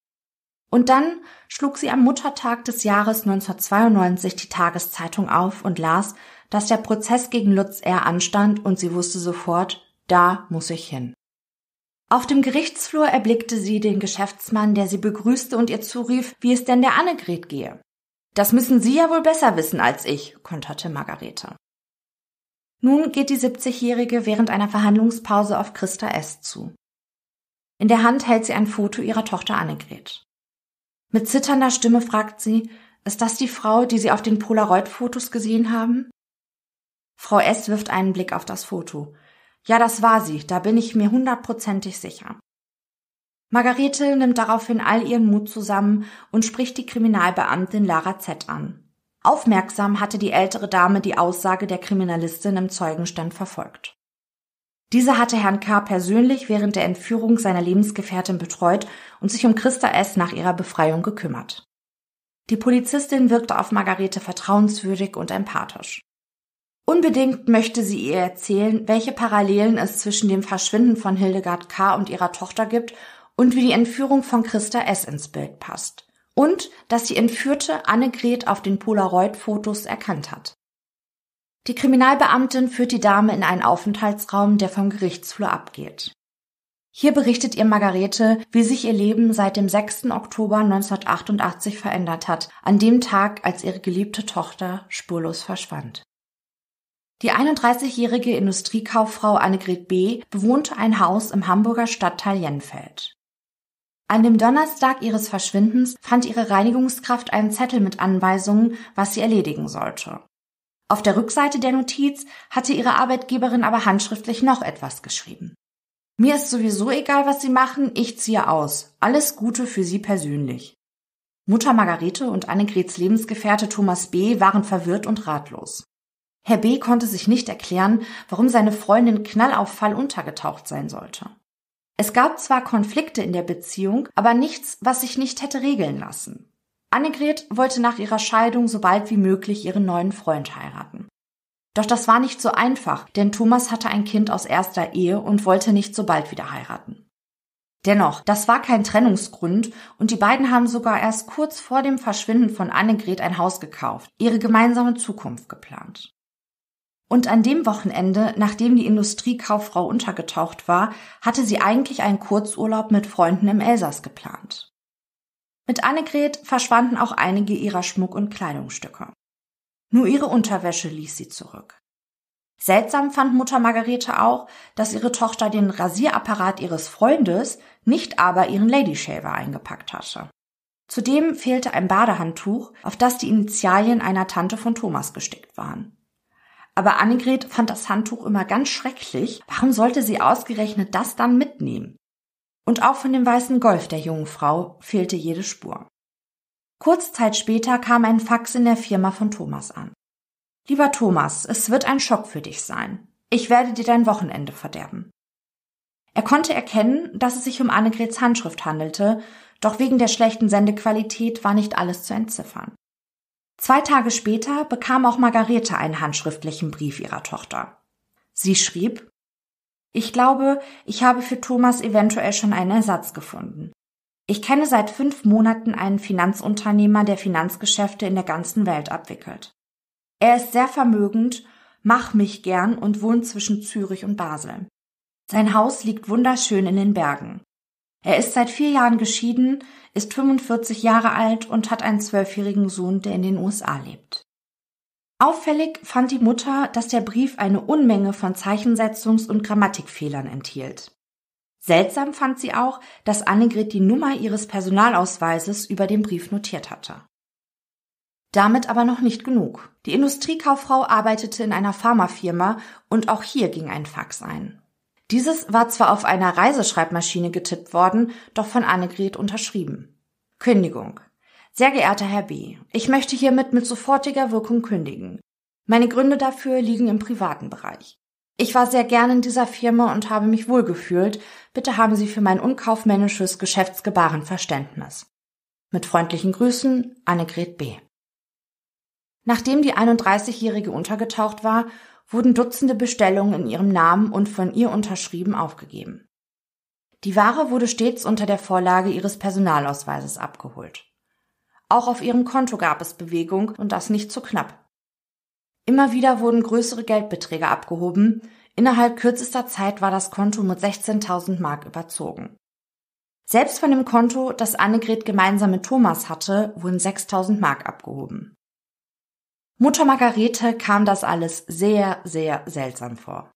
Und dann schlug sie am Muttertag des Jahres 1992 die Tageszeitung auf und las, dass der Prozess gegen Lutz R. anstand und sie wusste sofort, da muss ich hin. Auf dem Gerichtsflur erblickte sie den Geschäftsmann, der sie begrüßte und ihr zurief, wie es denn der Annegret gehe. Das müssen Sie ja wohl besser wissen als ich, konterte Margarete. Nun geht die 70-Jährige während einer Verhandlungspause auf Christa S. zu. In der Hand hält sie ein Foto ihrer Tochter Annegret. Mit zitternder Stimme fragt sie, ist das die Frau, die Sie auf den Polaroid-Fotos gesehen haben? Frau S. wirft einen Blick auf das Foto. Ja, das war sie, da bin ich mir hundertprozentig sicher. Margarete nimmt daraufhin all ihren Mut zusammen und spricht die Kriminalbeamtin Lara Z an. Aufmerksam hatte die ältere Dame die Aussage der Kriminalistin im Zeugenstand verfolgt. Diese hatte Herrn K. persönlich während der Entführung seiner Lebensgefährtin betreut und sich um Christa S. nach ihrer Befreiung gekümmert. Die Polizistin wirkte auf Margarete vertrauenswürdig und empathisch. Unbedingt möchte sie ihr erzählen, welche Parallelen es zwischen dem Verschwinden von Hildegard K. und ihrer Tochter gibt und wie die Entführung von Christa S. ins Bild passt. Und dass die Entführte Annegret auf den Polaroid-Fotos erkannt hat. Die Kriminalbeamtin führt die Dame in einen Aufenthaltsraum, der vom Gerichtsflur abgeht. Hier berichtet ihr Margarete, wie sich ihr Leben seit dem 6. Oktober 1988 verändert hat, an dem Tag, als ihre geliebte Tochter spurlos verschwand. Die 31-jährige Industriekauffrau Annegret B. bewohnte ein Haus im Hamburger Stadtteil Jenfeld. An dem Donnerstag ihres Verschwindens fand ihre Reinigungskraft einen Zettel mit Anweisungen, was sie erledigen sollte. Auf der Rückseite der Notiz hatte ihre Arbeitgeberin aber handschriftlich noch etwas geschrieben. Mir ist sowieso egal, was Sie machen, ich ziehe aus. Alles Gute für Sie persönlich. Mutter Margarete und Annegrets Lebensgefährte Thomas B. waren verwirrt und ratlos. Herr B. konnte sich nicht erklären, warum seine Freundin knallauffall untergetaucht sein sollte. Es gab zwar Konflikte in der Beziehung, aber nichts, was sich nicht hätte regeln lassen. Annegret wollte nach ihrer Scheidung so bald wie möglich ihren neuen Freund heiraten. Doch das war nicht so einfach, denn Thomas hatte ein Kind aus erster Ehe und wollte nicht so bald wieder heiraten. Dennoch, das war kein Trennungsgrund und die beiden haben sogar erst kurz vor dem Verschwinden von Annegret ein Haus gekauft, ihre gemeinsame Zukunft geplant. Und an dem Wochenende, nachdem die Industriekauffrau untergetaucht war, hatte sie eigentlich einen Kurzurlaub mit Freunden im Elsass geplant. Mit Annegret verschwanden auch einige ihrer Schmuck- und Kleidungsstücke. Nur ihre Unterwäsche ließ sie zurück. Seltsam fand Mutter Margarete auch, dass ihre Tochter den Rasierapparat ihres Freundes, nicht aber ihren Ladyshaver eingepackt hatte. Zudem fehlte ein Badehandtuch, auf das die Initialien einer Tante von Thomas gestickt waren. Aber Annegret fand das Handtuch immer ganz schrecklich. Warum sollte sie ausgerechnet das dann mitnehmen? Und auch von dem weißen Golf der jungen Frau fehlte jede Spur. Kurz Zeit später kam ein Fax in der Firma von Thomas an. Lieber Thomas, es wird ein Schock für dich sein. Ich werde dir dein Wochenende verderben. Er konnte erkennen, dass es sich um Annegrets Handschrift handelte, doch wegen der schlechten Sendequalität war nicht alles zu entziffern. Zwei Tage später bekam auch Margarete einen handschriftlichen Brief ihrer Tochter. Sie schrieb Ich glaube, ich habe für Thomas eventuell schon einen Ersatz gefunden. Ich kenne seit fünf Monaten einen Finanzunternehmer, der Finanzgeschäfte in der ganzen Welt abwickelt. Er ist sehr vermögend, mach mich gern und wohnt zwischen Zürich und Basel. Sein Haus liegt wunderschön in den Bergen. Er ist seit vier Jahren geschieden, ist 45 Jahre alt und hat einen zwölfjährigen Sohn, der in den USA lebt. Auffällig fand die Mutter, dass der Brief eine Unmenge von Zeichensetzungs- und Grammatikfehlern enthielt. Seltsam fand sie auch, dass Annegret die Nummer ihres Personalausweises über dem Brief notiert hatte. Damit aber noch nicht genug. Die Industriekauffrau arbeitete in einer Pharmafirma und auch hier ging ein Fax ein. Dieses war zwar auf einer Reiseschreibmaschine getippt worden, doch von Annegret unterschrieben. Kündigung. Sehr geehrter Herr B., ich möchte hiermit mit sofortiger Wirkung kündigen. Meine Gründe dafür liegen im privaten Bereich. Ich war sehr gern in dieser Firma und habe mich wohlgefühlt. Bitte haben Sie für mein unkaufmännisches Geschäftsgebaren Verständnis. Mit freundlichen Grüßen, Annegret B. Nachdem die 31-Jährige untergetaucht war, wurden Dutzende Bestellungen in ihrem Namen und von ihr unterschrieben aufgegeben. Die Ware wurde stets unter der Vorlage ihres Personalausweises abgeholt. Auch auf ihrem Konto gab es Bewegung und das nicht zu knapp. Immer wieder wurden größere Geldbeträge abgehoben. Innerhalb kürzester Zeit war das Konto mit 16.000 Mark überzogen. Selbst von dem Konto, das Annegret gemeinsam mit Thomas hatte, wurden 6.000 Mark abgehoben. Mutter Margarete kam das alles sehr, sehr seltsam vor.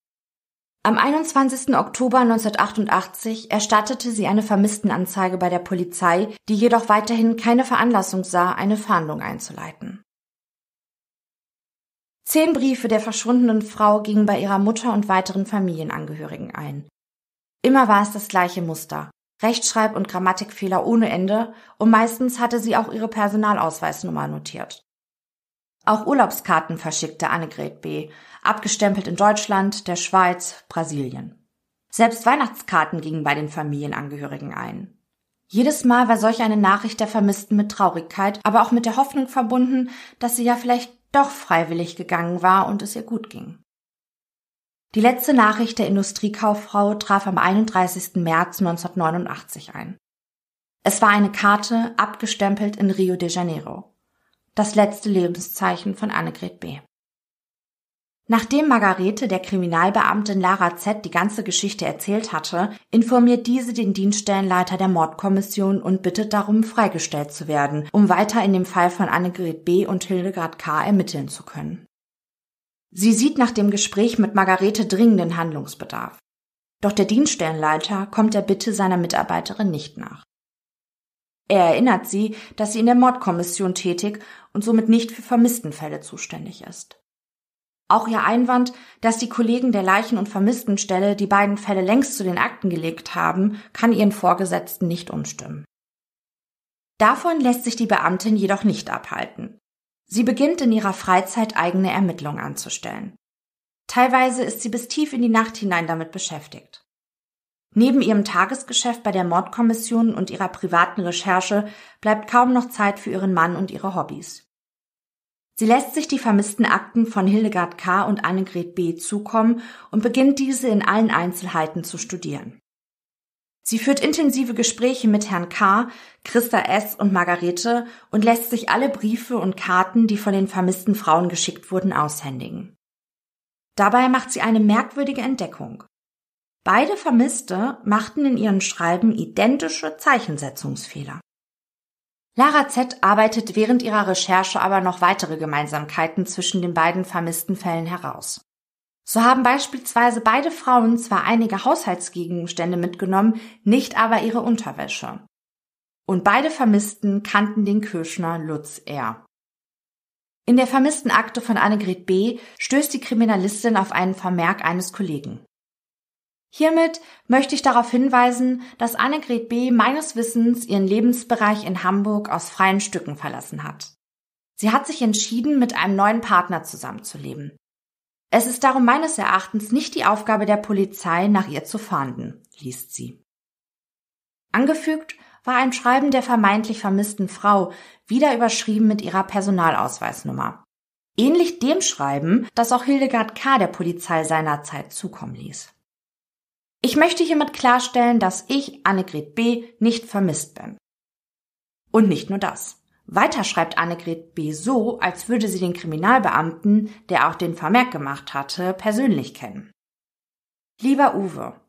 Am 21. Oktober 1988 erstattete sie eine Vermisstenanzeige bei der Polizei, die jedoch weiterhin keine Veranlassung sah, eine Fahndung einzuleiten. Zehn Briefe der verschwundenen Frau gingen bei ihrer Mutter und weiteren Familienangehörigen ein. Immer war es das gleiche Muster. Rechtschreib- und Grammatikfehler ohne Ende und meistens hatte sie auch ihre Personalausweisnummer notiert. Auch Urlaubskarten verschickte Annegret B., abgestempelt in Deutschland, der Schweiz, Brasilien. Selbst Weihnachtskarten gingen bei den Familienangehörigen ein. Jedes Mal war solch eine Nachricht der Vermissten mit Traurigkeit, aber auch mit der Hoffnung verbunden, dass sie ja vielleicht doch freiwillig gegangen war und es ihr gut ging. Die letzte Nachricht der Industriekauffrau traf am 31. März 1989 ein. Es war eine Karte, abgestempelt in Rio de Janeiro. Das letzte Lebenszeichen von Annegret B. Nachdem Margarete der Kriminalbeamtin Lara Z die ganze Geschichte erzählt hatte, informiert diese den Dienststellenleiter der Mordkommission und bittet darum, freigestellt zu werden, um weiter in dem Fall von Annegret B. und Hildegard K. ermitteln zu können. Sie sieht nach dem Gespräch mit Margarete dringenden Handlungsbedarf. Doch der Dienststellenleiter kommt der Bitte seiner Mitarbeiterin nicht nach. Er erinnert sie, dass sie in der Mordkommission tätig und somit nicht für Vermisstenfälle zuständig ist. Auch ihr Einwand, dass die Kollegen der Leichen- und Vermisstenstelle die beiden Fälle längst zu den Akten gelegt haben, kann ihren Vorgesetzten nicht umstimmen. Davon lässt sich die Beamtin jedoch nicht abhalten. Sie beginnt in ihrer Freizeit eigene Ermittlungen anzustellen. Teilweise ist sie bis tief in die Nacht hinein damit beschäftigt. Neben ihrem Tagesgeschäft bei der Mordkommission und ihrer privaten Recherche bleibt kaum noch Zeit für ihren Mann und ihre Hobbys. Sie lässt sich die vermissten Akten von Hildegard K. und Annegret B. zukommen und beginnt diese in allen Einzelheiten zu studieren. Sie führt intensive Gespräche mit Herrn K., Christa S. und Margarete und lässt sich alle Briefe und Karten, die von den vermissten Frauen geschickt wurden, aushändigen. Dabei macht sie eine merkwürdige Entdeckung. Beide Vermisste machten in ihren Schreiben identische Zeichensetzungsfehler. Lara Z arbeitet während ihrer Recherche aber noch weitere Gemeinsamkeiten zwischen den beiden vermissten Fällen heraus. So haben beispielsweise beide Frauen zwar einige Haushaltsgegenstände mitgenommen, nicht aber ihre Unterwäsche. Und beide Vermissten kannten den Kirschner Lutz R. In der vermissten Akte von Annegret B. stößt die Kriminalistin auf einen Vermerk eines Kollegen. Hiermit möchte ich darauf hinweisen, dass Annegret B. meines Wissens ihren Lebensbereich in Hamburg aus freien Stücken verlassen hat. Sie hat sich entschieden, mit einem neuen Partner zusammenzuleben. Es ist darum meines Erachtens nicht die Aufgabe der Polizei, nach ihr zu fahnden, liest sie. Angefügt war ein Schreiben der vermeintlich vermissten Frau, wieder überschrieben mit ihrer Personalausweisnummer. Ähnlich dem Schreiben, das auch Hildegard K. der Polizei seinerzeit zukommen ließ. Ich möchte hiermit klarstellen, dass ich, Annegret B., nicht vermisst bin. Und nicht nur das. Weiter schreibt Annegret B. so, als würde sie den Kriminalbeamten, der auch den Vermerk gemacht hatte, persönlich kennen. Lieber Uwe,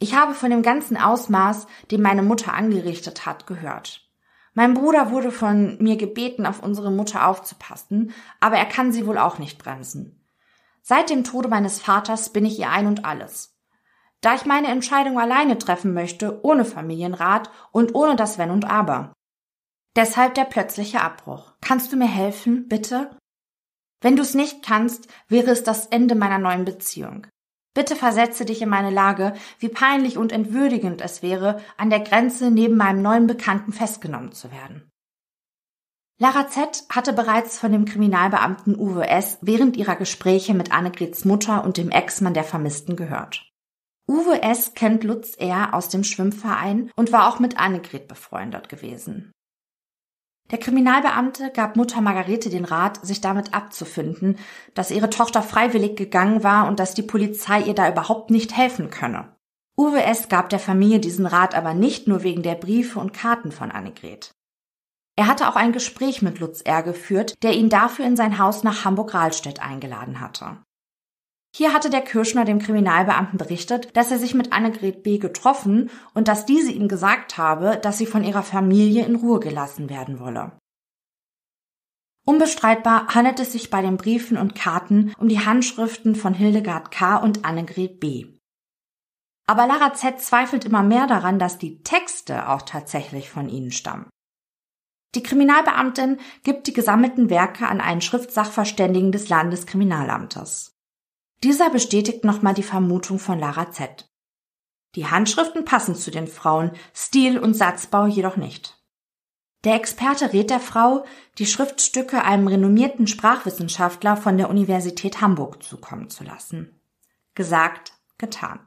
ich habe von dem ganzen Ausmaß, dem meine Mutter angerichtet hat, gehört. Mein Bruder wurde von mir gebeten, auf unsere Mutter aufzupassen, aber er kann sie wohl auch nicht bremsen. Seit dem Tode meines Vaters bin ich ihr ein und alles. Da ich meine Entscheidung alleine treffen möchte, ohne Familienrat und ohne das Wenn und Aber. Deshalb der plötzliche Abbruch. Kannst du mir helfen, bitte? Wenn du es nicht kannst, wäre es das Ende meiner neuen Beziehung. Bitte versetze dich in meine Lage, wie peinlich und entwürdigend es wäre, an der Grenze neben meinem neuen Bekannten festgenommen zu werden. Lara Z. hatte bereits von dem Kriminalbeamten Uwe S. während ihrer Gespräche mit Annegrets Mutter und dem Ex-Mann der Vermissten gehört. Uwe S. kennt Lutz R. aus dem Schwimmverein und war auch mit Annegret befreundet gewesen. Der Kriminalbeamte gab Mutter Margarete den Rat, sich damit abzufinden, dass ihre Tochter freiwillig gegangen war und dass die Polizei ihr da überhaupt nicht helfen könne. Uwe S. gab der Familie diesen Rat aber nicht nur wegen der Briefe und Karten von Annegret. Er hatte auch ein Gespräch mit Lutz R. geführt, der ihn dafür in sein Haus nach Hamburg-Rahlstedt eingeladen hatte. Hier hatte der Kirschner dem Kriminalbeamten berichtet, dass er sich mit Annegret B. getroffen und dass diese ihm gesagt habe, dass sie von ihrer Familie in Ruhe gelassen werden wolle. Unbestreitbar handelt es sich bei den Briefen und Karten um die Handschriften von Hildegard K. und Annegret B. Aber Lara Z. zweifelt immer mehr daran, dass die Texte auch tatsächlich von ihnen stammen. Die Kriminalbeamtin gibt die gesammelten Werke an einen Schriftsachverständigen des Landeskriminalamtes. Dieser bestätigt nochmal die Vermutung von Lara Z. Die Handschriften passen zu den Frauen, Stil und Satzbau jedoch nicht. Der Experte rät der Frau, die Schriftstücke einem renommierten Sprachwissenschaftler von der Universität Hamburg zukommen zu lassen. Gesagt, getan.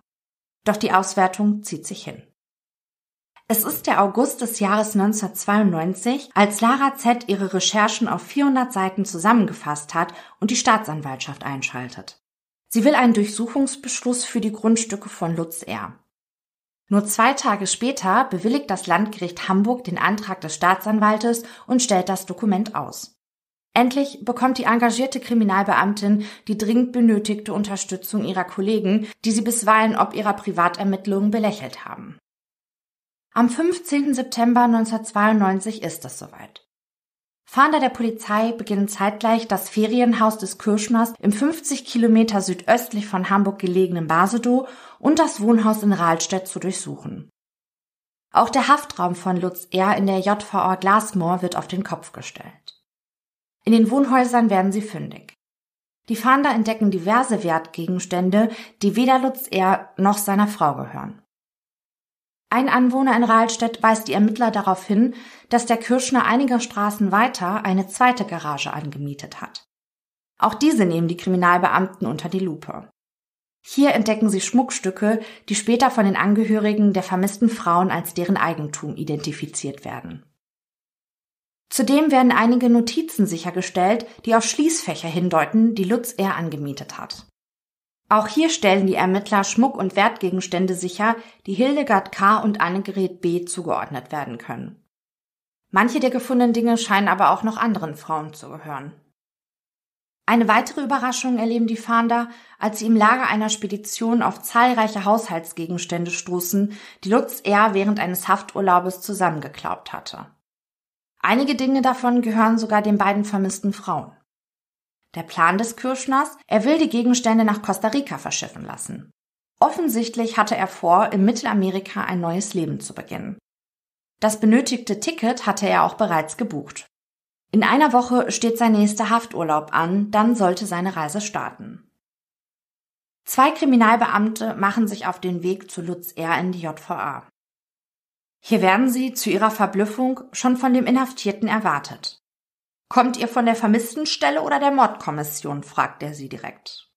Doch die Auswertung zieht sich hin. Es ist der August des Jahres 1992, als Lara Z ihre Recherchen auf 400 Seiten zusammengefasst hat und die Staatsanwaltschaft einschaltet. Sie will einen Durchsuchungsbeschluss für die Grundstücke von Lutz R. Nur zwei Tage später bewilligt das Landgericht Hamburg den Antrag des Staatsanwaltes und stellt das Dokument aus. Endlich bekommt die engagierte Kriminalbeamtin die dringend benötigte Unterstützung ihrer Kollegen, die sie bisweilen ob ihrer Privatermittlungen belächelt haben. Am 15. September 1992 ist es soweit. Fahnder der Polizei beginnen zeitgleich das Ferienhaus des Kirschners im 50 Kilometer südöstlich von Hamburg gelegenen Basedow und das Wohnhaus in Rahlstedt zu durchsuchen. Auch der Haftraum von Lutz R. in der JVA Glasmoor wird auf den Kopf gestellt. In den Wohnhäusern werden sie fündig. Die Fahnder entdecken diverse Wertgegenstände, die weder Lutz R. noch seiner Frau gehören. Ein Anwohner in Rahlstedt weist die Ermittler darauf hin, dass der Kirschner einige Straßen weiter eine zweite Garage angemietet hat. Auch diese nehmen die Kriminalbeamten unter die Lupe. Hier entdecken sie Schmuckstücke, die später von den Angehörigen der vermissten Frauen als deren Eigentum identifiziert werden. Zudem werden einige Notizen sichergestellt, die auf Schließfächer hindeuten, die Lutz R. angemietet hat. Auch hier stellen die Ermittler Schmuck- und Wertgegenstände sicher, die Hildegard K. und Annegret B. zugeordnet werden können. Manche der gefundenen Dinge scheinen aber auch noch anderen Frauen zu gehören. Eine weitere Überraschung erleben die Fahnder, als sie im Lager einer Spedition auf zahlreiche Haushaltsgegenstände stoßen, die Lutz R. während eines Hafturlaubes zusammengeklaubt hatte. Einige Dinge davon gehören sogar den beiden vermissten Frauen. Der Plan des Kirschners, er will die Gegenstände nach Costa Rica verschiffen lassen. Offensichtlich hatte er vor, in Mittelamerika ein neues Leben zu beginnen. Das benötigte Ticket hatte er auch bereits gebucht. In einer Woche steht sein nächster Hafturlaub an, dann sollte seine Reise starten. Zwei Kriminalbeamte machen sich auf den Weg zu Lutz R. in die JVA. Hier werden sie zu ihrer Verblüffung schon von dem Inhaftierten erwartet. Kommt ihr von der Vermisstenstelle oder der Mordkommission? fragt er sie direkt.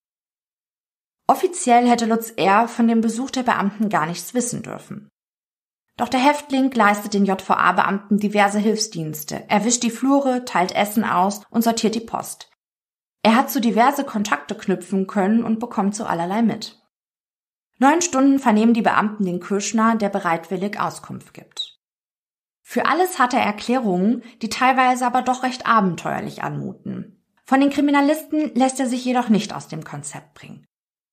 Offiziell hätte Lutz R. von dem Besuch der Beamten gar nichts wissen dürfen. Doch der Häftling leistet den JVA-Beamten diverse Hilfsdienste. Er wischt die Flure, teilt Essen aus und sortiert die Post. Er hat so diverse Kontakte knüpfen können und bekommt so allerlei mit. Neun Stunden vernehmen die Beamten den Kirschner, der bereitwillig Auskunft gibt. Für alles hat er Erklärungen, die teilweise aber doch recht abenteuerlich anmuten. Von den Kriminalisten lässt er sich jedoch nicht aus dem Konzept bringen.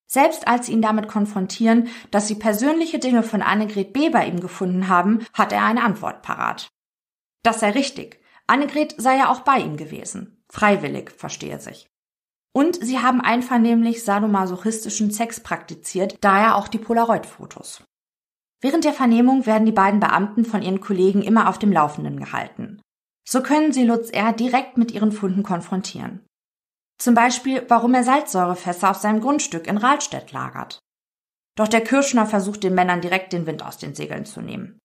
Selbst als sie ihn damit konfrontieren, dass sie persönliche Dinge von Annegret B. bei ihm gefunden haben, hat er eine Antwort parat. Das sei richtig. Annegret sei ja auch bei ihm gewesen. Freiwillig, verstehe sich. Und sie haben einvernehmlich sadomasochistischen Sex praktiziert, daher auch die Polaroid-Fotos. Während der Vernehmung werden die beiden Beamten von ihren Kollegen immer auf dem Laufenden gehalten. So können sie Lutz R. direkt mit ihren Funden konfrontieren. Zum Beispiel, warum er Salzsäurefässer auf seinem Grundstück in Rahlstedt lagert. Doch der Kirschner versucht den Männern direkt den Wind aus den Segeln zu nehmen.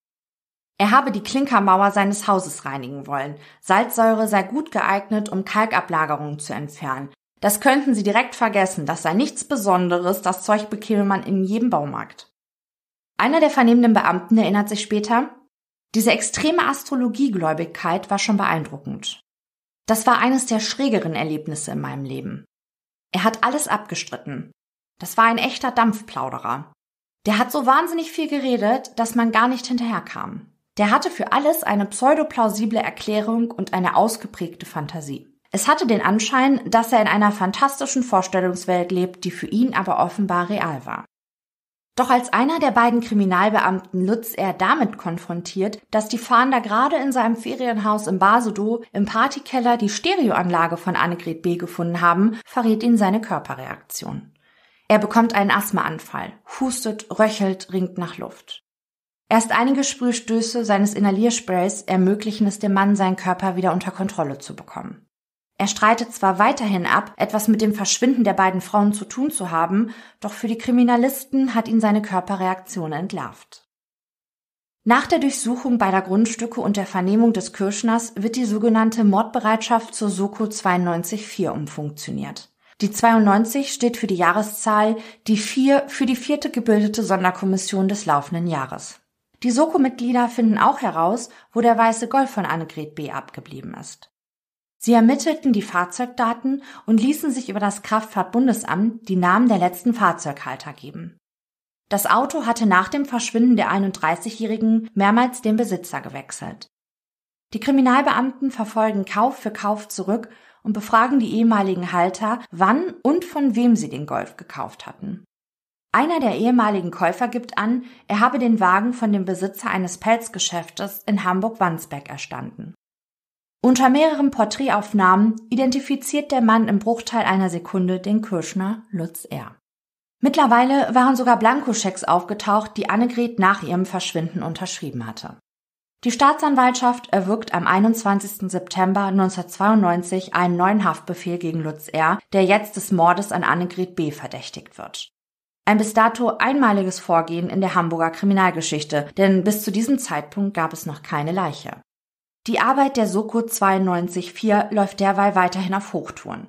Er habe die Klinkermauer seines Hauses reinigen wollen. Salzsäure sei gut geeignet, um Kalkablagerungen zu entfernen. Das könnten sie direkt vergessen, das sei nichts Besonderes, das Zeug bekäme man in jedem Baumarkt. Einer der vernehmenden Beamten erinnert sich später, Diese extreme Astrologiegläubigkeit war schon beeindruckend. Das war eines der schrägeren Erlebnisse in meinem Leben. Er hat alles abgestritten. Das war ein echter Dampfplauderer. Der hat so wahnsinnig viel geredet, dass man gar nicht hinterherkam. Der hatte für alles eine pseudoplausible Erklärung und eine ausgeprägte Fantasie. Es hatte den Anschein, dass er in einer fantastischen Vorstellungswelt lebt, die für ihn aber offenbar real war. Doch als einer der beiden Kriminalbeamten Lutz er damit konfrontiert, dass die Fahnder gerade in seinem Ferienhaus im Basedow im Partykeller die Stereoanlage von Annegret B. gefunden haben, verrät ihn seine Körperreaktion. Er bekommt einen Asthmaanfall, hustet, röchelt, ringt nach Luft. Erst einige Sprühstöße seines Inhaliersprays ermöglichen es dem Mann, seinen Körper wieder unter Kontrolle zu bekommen. Er streitet zwar weiterhin ab, etwas mit dem Verschwinden der beiden Frauen zu tun zu haben, doch für die Kriminalisten hat ihn seine Körperreaktion entlarvt. Nach der Durchsuchung beider Grundstücke und der Vernehmung des Kirschners wird die sogenannte Mordbereitschaft zur Soko 92-4 umfunktioniert. Die 92 steht für die Jahreszahl, die 4 für die vierte gebildete Sonderkommission des laufenden Jahres. Die Soko-Mitglieder finden auch heraus, wo der weiße Golf von Annegret B. abgeblieben ist. Sie ermittelten die Fahrzeugdaten und ließen sich über das Kraftfahrtbundesamt die Namen der letzten Fahrzeughalter geben. Das Auto hatte nach dem Verschwinden der 31-Jährigen mehrmals den Besitzer gewechselt. Die Kriminalbeamten verfolgen Kauf für Kauf zurück und befragen die ehemaligen Halter, wann und von wem sie den Golf gekauft hatten. Einer der ehemaligen Käufer gibt an, er habe den Wagen von dem Besitzer eines Pelzgeschäftes in Hamburg-Wandsbek erstanden. Unter mehreren Porträtaufnahmen identifiziert der Mann im Bruchteil einer Sekunde den Kirschner Lutz R. Mittlerweile waren sogar Blankoschecks aufgetaucht, die Annegret nach ihrem Verschwinden unterschrieben hatte. Die Staatsanwaltschaft erwirkt am 21. September 1992 einen neuen Haftbefehl gegen Lutz R., der jetzt des Mordes an Annegret B. verdächtigt wird. Ein bis dato einmaliges Vorgehen in der Hamburger Kriminalgeschichte, denn bis zu diesem Zeitpunkt gab es noch keine Leiche. Die Arbeit der Soko 92.4 läuft derweil weiterhin auf Hochtouren.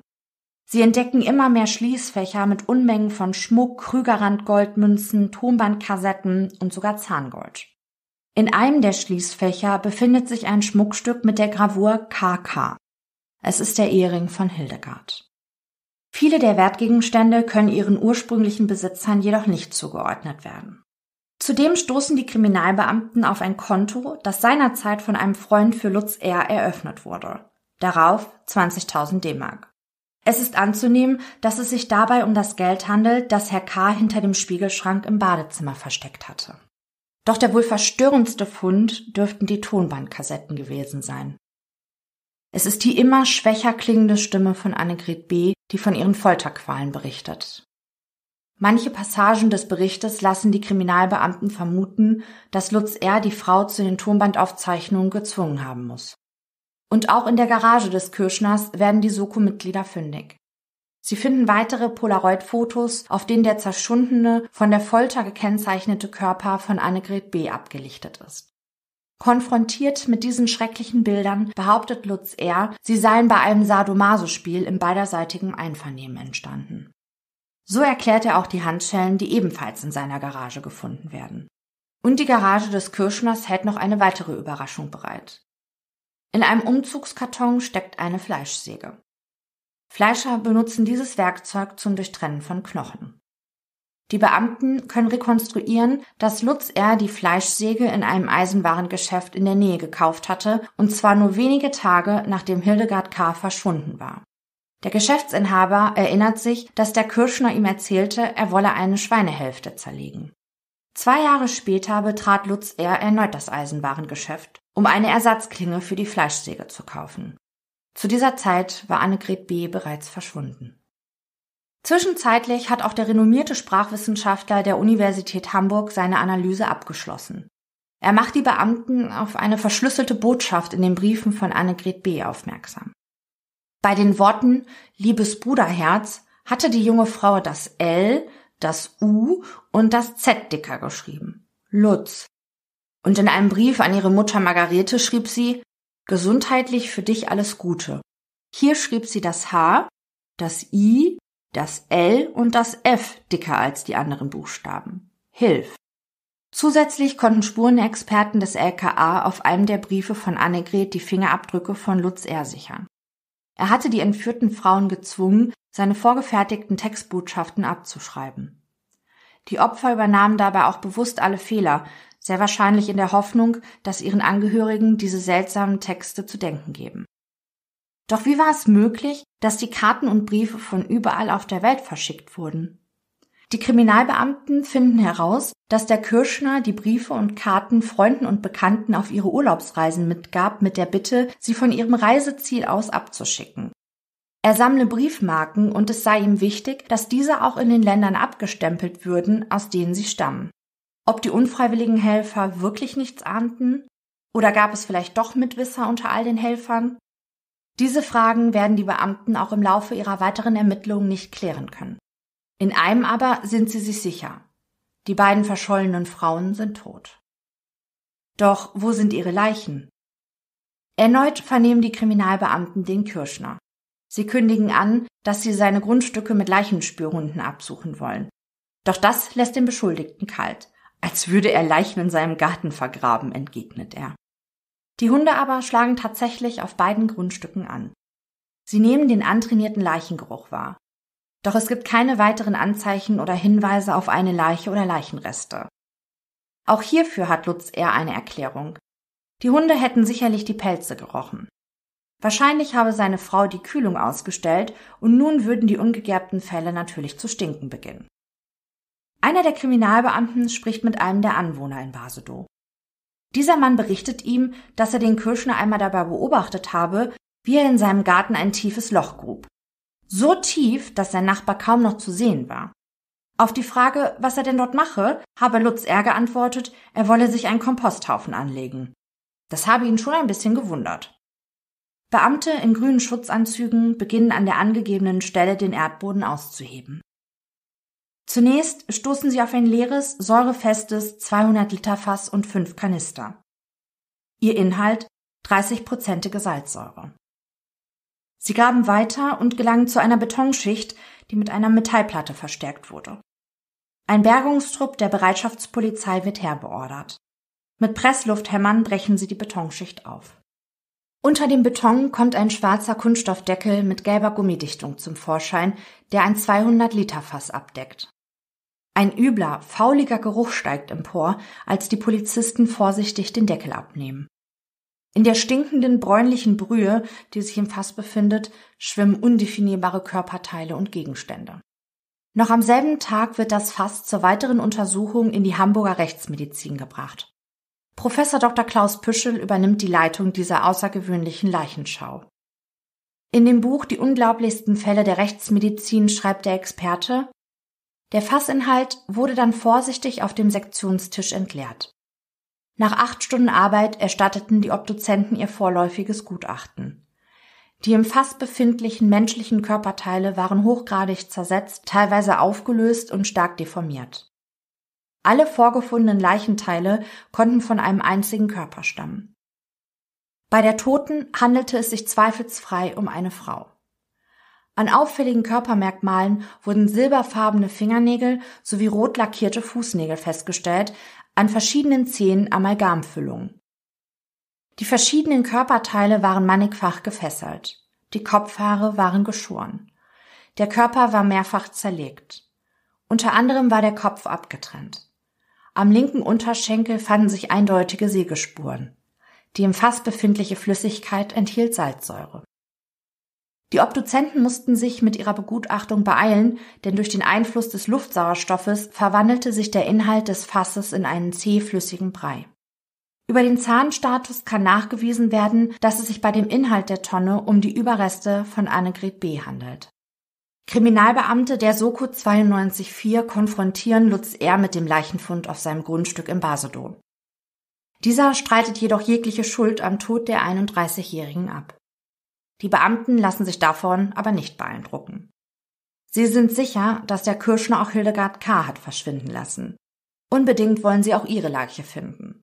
Sie entdecken immer mehr Schließfächer mit Unmengen von Schmuck, Krügerrand-Goldmünzen, Tonbandkassetten und sogar Zahngold. In einem der Schließfächer befindet sich ein Schmuckstück mit der Gravur KK. Es ist der Ehering von Hildegard. Viele der Wertgegenstände können ihren ursprünglichen Besitzern jedoch nicht zugeordnet werden. Zudem stoßen die Kriminalbeamten auf ein Konto, das seinerzeit von einem Freund für Lutz R. eröffnet wurde. Darauf 20.000 D-Mark. Es ist anzunehmen, dass es sich dabei um das Geld handelt, das Herr K. hinter dem Spiegelschrank im Badezimmer versteckt hatte. Doch der wohl verstörendste Fund dürften die Tonbandkassetten gewesen sein. Es ist die immer schwächer klingende Stimme von Annegret B., die von ihren Folterqualen berichtet. Manche Passagen des Berichtes lassen die Kriminalbeamten vermuten, dass Lutz R. die Frau zu den Tonbandaufzeichnungen gezwungen haben muss. Und auch in der Garage des Kirschners werden die Soko-Mitglieder fündig. Sie finden weitere Polaroid-Fotos, auf denen der zerschundene, von der Folter gekennzeichnete Körper von Annegret B. abgelichtet ist. Konfrontiert mit diesen schrecklichen Bildern behauptet Lutz R., sie seien bei einem Sadomaso-Spiel im beiderseitigen Einvernehmen entstanden. So erklärt er auch die Handschellen, die ebenfalls in seiner Garage gefunden werden. Und die Garage des Kirschners hält noch eine weitere Überraschung bereit. In einem Umzugskarton steckt eine Fleischsäge. Fleischer benutzen dieses Werkzeug zum Durchtrennen von Knochen. Die Beamten können rekonstruieren, dass Lutz R. die Fleischsäge in einem Eisenwarengeschäft in der Nähe gekauft hatte, und zwar nur wenige Tage nachdem Hildegard K. verschwunden war. Der Geschäftsinhaber erinnert sich, dass der Kirschner ihm erzählte, er wolle eine Schweinehälfte zerlegen. Zwei Jahre später betrat Lutz R. erneut das Eisenwarengeschäft, um eine Ersatzklinge für die Fleischsäge zu kaufen. Zu dieser Zeit war Annegret B. bereits verschwunden. Zwischenzeitlich hat auch der renommierte Sprachwissenschaftler der Universität Hamburg seine Analyse abgeschlossen. Er macht die Beamten auf eine verschlüsselte Botschaft in den Briefen von Annegret B. aufmerksam. Bei den Worten liebes Bruderherz hatte die junge Frau das L, das U und das Z dicker geschrieben. Lutz. Und in einem Brief an ihre Mutter Margarete schrieb sie, gesundheitlich für dich alles Gute. Hier schrieb sie das H, das I, das L und das F dicker als die anderen Buchstaben. Hilf. Zusätzlich konnten Spurenexperten des LKA auf einem der Briefe von Annegret die Fingerabdrücke von Lutz R. sichern. Er hatte die entführten Frauen gezwungen, seine vorgefertigten Textbotschaften abzuschreiben. Die Opfer übernahmen dabei auch bewusst alle Fehler, sehr wahrscheinlich in der Hoffnung, dass ihren Angehörigen diese seltsamen Texte zu denken geben. Doch wie war es möglich, dass die Karten und Briefe von überall auf der Welt verschickt wurden? Die Kriminalbeamten finden heraus, dass der Kirschner die Briefe und Karten Freunden und Bekannten auf ihre Urlaubsreisen mitgab, mit der Bitte, sie von ihrem Reiseziel aus abzuschicken. Er sammle Briefmarken und es sei ihm wichtig, dass diese auch in den Ländern abgestempelt würden, aus denen sie stammen. Ob die unfreiwilligen Helfer wirklich nichts ahnten? Oder gab es vielleicht doch Mitwisser unter all den Helfern? Diese Fragen werden die Beamten auch im Laufe ihrer weiteren Ermittlungen nicht klären können. In einem aber sind sie sich sicher. Die beiden verschollenen Frauen sind tot. Doch wo sind ihre Leichen? Erneut vernehmen die Kriminalbeamten den Kirschner. Sie kündigen an, dass sie seine Grundstücke mit Leichenspürhunden absuchen wollen. Doch das lässt den Beschuldigten kalt. Als würde er Leichen in seinem Garten vergraben, entgegnet er. Die Hunde aber schlagen tatsächlich auf beiden Grundstücken an. Sie nehmen den antrainierten Leichengeruch wahr. Doch es gibt keine weiteren Anzeichen oder Hinweise auf eine Leiche oder Leichenreste. Auch hierfür hat Lutz eher eine Erklärung. Die Hunde hätten sicherlich die Pelze gerochen. Wahrscheinlich habe seine Frau die Kühlung ausgestellt und nun würden die ungegerbten Felle natürlich zu stinken beginnen. Einer der Kriminalbeamten spricht mit einem der Anwohner in Basedow. Dieser Mann berichtet ihm, dass er den Kirschner einmal dabei beobachtet habe, wie er in seinem Garten ein tiefes Loch grub. So tief, dass sein Nachbar kaum noch zu sehen war. Auf die Frage, was er denn dort mache, habe Lutz R. geantwortet, er wolle sich einen Komposthaufen anlegen. Das habe ihn schon ein bisschen gewundert. Beamte in grünen Schutzanzügen beginnen an der angegebenen Stelle den Erdboden auszuheben. Zunächst stoßen sie auf ein leeres, säurefestes 200 Liter Fass und fünf Kanister. Ihr Inhalt 30-prozentige Salzsäure. Sie graben weiter und gelangen zu einer Betonschicht, die mit einer Metallplatte verstärkt wurde. Ein Bergungstrupp der Bereitschaftspolizei wird herbeordert. Mit Presslufthämmern brechen sie die Betonschicht auf. Unter dem Beton kommt ein schwarzer Kunststoffdeckel mit gelber Gummidichtung zum Vorschein, der ein 200 Liter Fass abdeckt. Ein übler, fauliger Geruch steigt empor, als die Polizisten vorsichtig den Deckel abnehmen. In der stinkenden bräunlichen Brühe, die sich im Fass befindet, schwimmen undefinierbare Körperteile und Gegenstände. Noch am selben Tag wird das Fass zur weiteren Untersuchung in die Hamburger Rechtsmedizin gebracht. Professor Dr. Klaus Püschel übernimmt die Leitung dieser außergewöhnlichen Leichenschau. In dem Buch Die unglaublichsten Fälle der Rechtsmedizin schreibt der Experte, der Fassinhalt wurde dann vorsichtig auf dem Sektionstisch entleert. Nach acht Stunden Arbeit erstatteten die Obduzenten ihr vorläufiges Gutachten. Die im Fass befindlichen menschlichen Körperteile waren hochgradig zersetzt, teilweise aufgelöst und stark deformiert. Alle vorgefundenen Leichenteile konnten von einem einzigen Körper stammen. Bei der Toten handelte es sich zweifelsfrei um eine Frau. An auffälligen Körpermerkmalen wurden silberfarbene Fingernägel sowie rot lackierte Fußnägel festgestellt, an verschiedenen Zehen Amalgamfüllungen. Die verschiedenen Körperteile waren mannigfach gefesselt. Die Kopfhaare waren geschoren. Der Körper war mehrfach zerlegt. Unter anderem war der Kopf abgetrennt. Am linken Unterschenkel fanden sich eindeutige Sägespuren. Die im Fass befindliche Flüssigkeit enthielt Salzsäure. Die Obduzenten mussten sich mit ihrer Begutachtung beeilen, denn durch den Einfluss des Luftsauerstoffes verwandelte sich der Inhalt des Fasses in einen zähflüssigen Brei. Über den Zahnstatus kann nachgewiesen werden, dass es sich bei dem Inhalt der Tonne um die Überreste von Annegret B. handelt. Kriminalbeamte der Soko 92.4 konfrontieren Lutz R. mit dem Leichenfund auf seinem Grundstück im Basedow. Dieser streitet jedoch jegliche Schuld am Tod der 31-Jährigen ab. Die Beamten lassen sich davon aber nicht beeindrucken. Sie sind sicher, dass der Kirschner auch Hildegard K. hat verschwinden lassen. Unbedingt wollen sie auch ihre Leiche finden.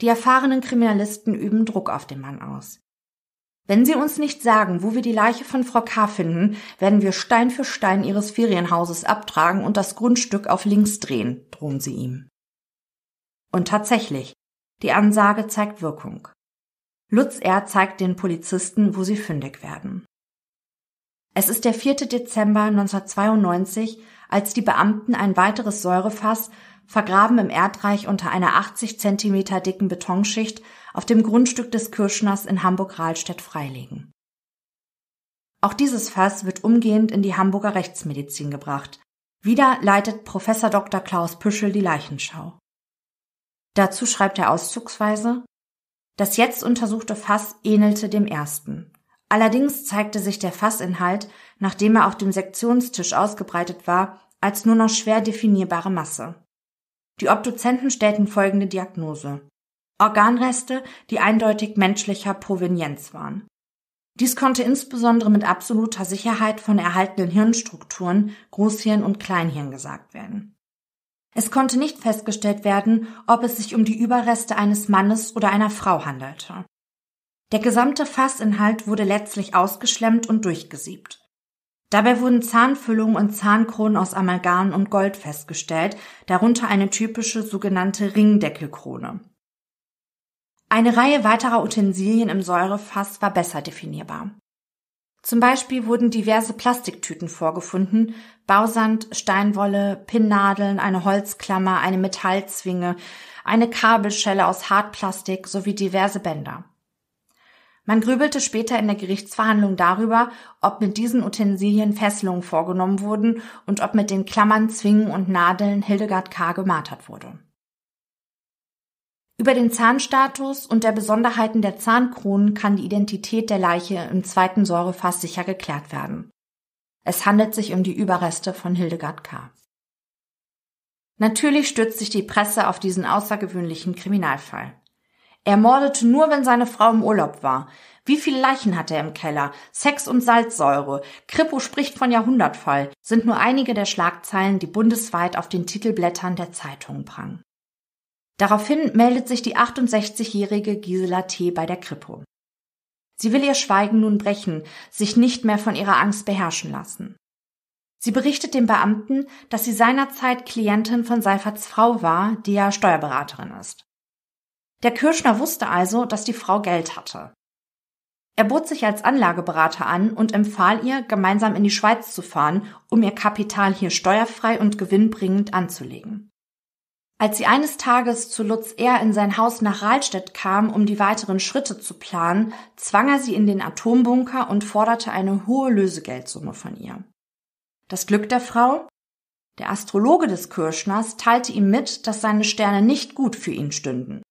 Die erfahrenen Kriminalisten üben Druck auf den Mann aus. Wenn Sie uns nicht sagen, wo wir die Leiche von Frau K. finden, werden wir Stein für Stein Ihres Ferienhauses abtragen und das Grundstück auf links drehen, drohen sie ihm. Und tatsächlich, die Ansage zeigt Wirkung. Lutz R. zeigt den Polizisten, wo sie fündig werden. Es ist der 4. Dezember 1992, als die Beamten ein weiteres Säurefass, vergraben im Erdreich unter einer 80 Zentimeter dicken Betonschicht, auf dem Grundstück des Kirschners in Hamburg-Rahlstedt freilegen. Auch dieses Fass wird umgehend in die Hamburger Rechtsmedizin gebracht. Wieder leitet Professor Dr. Klaus Püschel die Leichenschau. Dazu schreibt er auszugsweise, das jetzt untersuchte Fass ähnelte dem ersten. Allerdings zeigte sich der Fassinhalt, nachdem er auf dem Sektionstisch ausgebreitet war, als nur noch schwer definierbare Masse. Die Obduzenten stellten folgende Diagnose. Organreste, die eindeutig menschlicher Provenienz waren. Dies konnte insbesondere mit absoluter Sicherheit von erhaltenen Hirnstrukturen, Großhirn und Kleinhirn gesagt werden. Es konnte nicht festgestellt werden, ob es sich um die Überreste eines Mannes oder einer Frau handelte. Der gesamte Fassinhalt wurde letztlich ausgeschlemmt und durchgesiebt. Dabei wurden Zahnfüllungen und Zahnkronen aus Amalgam und Gold festgestellt, darunter eine typische sogenannte Ringdeckelkrone. Eine Reihe weiterer Utensilien im Säurefass war besser definierbar. Zum Beispiel wurden diverse Plastiktüten vorgefunden, Bausand, Steinwolle, Pinnnadeln, eine Holzklammer, eine Metallzwinge, eine Kabelschelle aus Hartplastik sowie diverse Bänder. Man grübelte später in der Gerichtsverhandlung darüber, ob mit diesen Utensilien Fesselungen vorgenommen wurden und ob mit den Klammern, Zwingen und Nadeln Hildegard K. gemartert wurde. Über den Zahnstatus und der Besonderheiten der Zahnkronen kann die Identität der Leiche im zweiten Säurefass sicher geklärt werden. Es handelt sich um die Überreste von Hildegard K. Natürlich stützt sich die Presse auf diesen außergewöhnlichen Kriminalfall. Er mordete nur, wenn seine Frau im Urlaub war. Wie viele Leichen hat er im Keller? Sex und Salzsäure. Krippo spricht von Jahrhundertfall, sind nur einige der Schlagzeilen, die bundesweit auf den Titelblättern der Zeitungen prangen. Daraufhin meldet sich die 68-jährige Gisela T. bei der Kripo. Sie will ihr Schweigen nun brechen, sich nicht mehr von ihrer Angst beherrschen lassen. Sie berichtet dem Beamten, dass sie seinerzeit Klientin von Seiferts Frau war, die ja Steuerberaterin ist. Der Kirschner wusste also, dass die Frau Geld hatte. Er bot sich als Anlageberater an und empfahl ihr, gemeinsam in die Schweiz zu fahren, um ihr Kapital hier steuerfrei und gewinnbringend anzulegen. Als sie eines Tages zu Lutz R. in sein Haus nach Rahlstedt kam, um die weiteren Schritte zu planen, zwang er sie in den Atombunker und forderte eine hohe Lösegeldsumme von ihr. Das Glück der Frau? Der Astrologe des Kirschners teilte ihm mit, dass seine Sterne nicht gut für ihn stünden.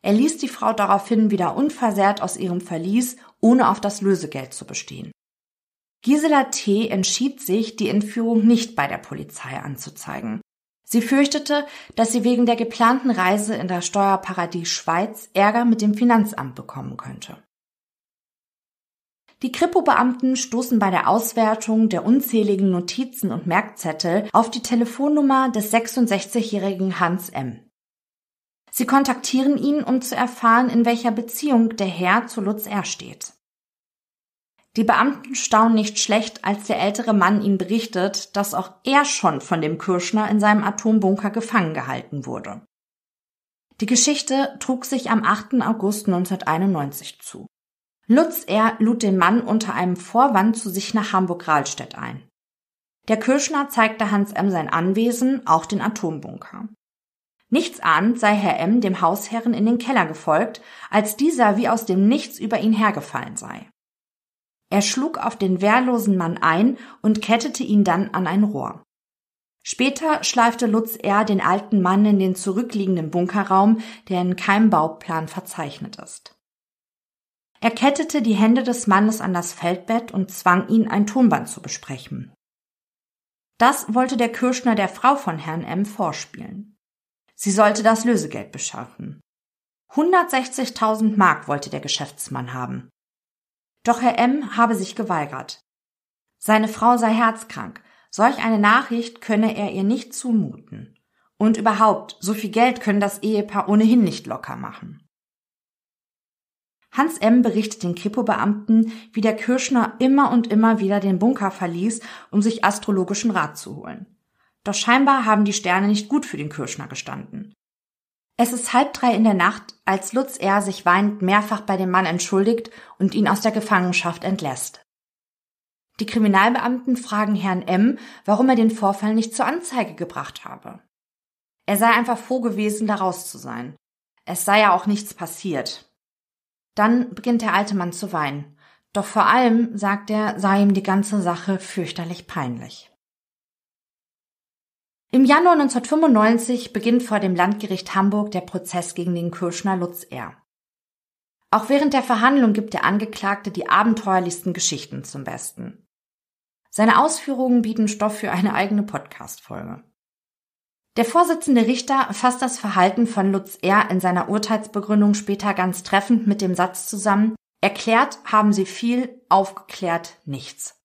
Er ließ die Frau daraufhin wieder unversehrt aus ihrem Verlies, ohne auf das Lösegeld zu bestehen. Gisela T. entschied sich, die Entführung nicht bei der Polizei anzuzeigen. Sie fürchtete, dass sie wegen der geplanten Reise in das Steuerparadies Schweiz Ärger mit dem Finanzamt bekommen könnte. Die Kripo-Beamten stoßen bei der Auswertung der unzähligen Notizen und Merkzettel auf die Telefonnummer des 66-jährigen Hans M. Sie kontaktieren ihn, um zu erfahren, in welcher Beziehung der Herr zu Lutz R. steht. Die Beamten staunen nicht schlecht, als der ältere Mann ihnen berichtet, dass auch er schon von dem Kirschner in seinem Atombunker gefangen gehalten wurde. Die Geschichte trug sich am 8. August 1991 zu. Lutz R. lud den Mann unter einem Vorwand zu sich nach Hamburg-Rahlstedt ein. Der Kirschner zeigte Hans M. sein Anwesen, auch den Atombunker. Nichtsahnd sei Herr M. dem Hausherren in den Keller gefolgt, als dieser wie aus dem Nichts über ihn hergefallen sei. Er schlug auf den wehrlosen Mann ein und kettete ihn dann an ein Rohr. Später schleifte Lutz R. den alten Mann in den zurückliegenden Bunkerraum, der in keinem Bauplan verzeichnet ist. Er kettete die Hände des Mannes an das Feldbett und zwang ihn, ein Tonband zu besprechen. Das wollte der Kirschner der Frau von Herrn M. vorspielen. Sie sollte das Lösegeld beschaffen. 160.000 Mark wollte der Geschäftsmann haben. Doch Herr M. habe sich geweigert. Seine Frau sei herzkrank. Solch eine Nachricht könne er ihr nicht zumuten. Und überhaupt, so viel Geld können das Ehepaar ohnehin nicht locker machen. Hans M. berichtet den Kripo-Beamten, wie der Kirschner immer und immer wieder den Bunker verließ, um sich astrologischen Rat zu holen. Doch scheinbar haben die Sterne nicht gut für den Kirschner gestanden. Es ist halb drei in der Nacht, als Lutz R. sich weinend mehrfach bei dem Mann entschuldigt und ihn aus der Gefangenschaft entlässt. Die Kriminalbeamten fragen Herrn M., warum er den Vorfall nicht zur Anzeige gebracht habe. Er sei einfach froh gewesen, da raus zu sein. Es sei ja auch nichts passiert. Dann beginnt der alte Mann zu weinen. Doch vor allem, sagt er, sei ihm die ganze Sache fürchterlich peinlich. Im Januar 1995 beginnt vor dem Landgericht Hamburg der Prozess gegen den Kirschner Lutz R. Auch während der Verhandlung gibt der Angeklagte die abenteuerlichsten Geschichten zum Besten. Seine Ausführungen bieten Stoff für eine eigene Podcast-Folge. Der Vorsitzende Richter fasst das Verhalten von Lutz R. in seiner Urteilsbegründung später ganz treffend mit dem Satz zusammen, erklärt haben sie viel, aufgeklärt nichts.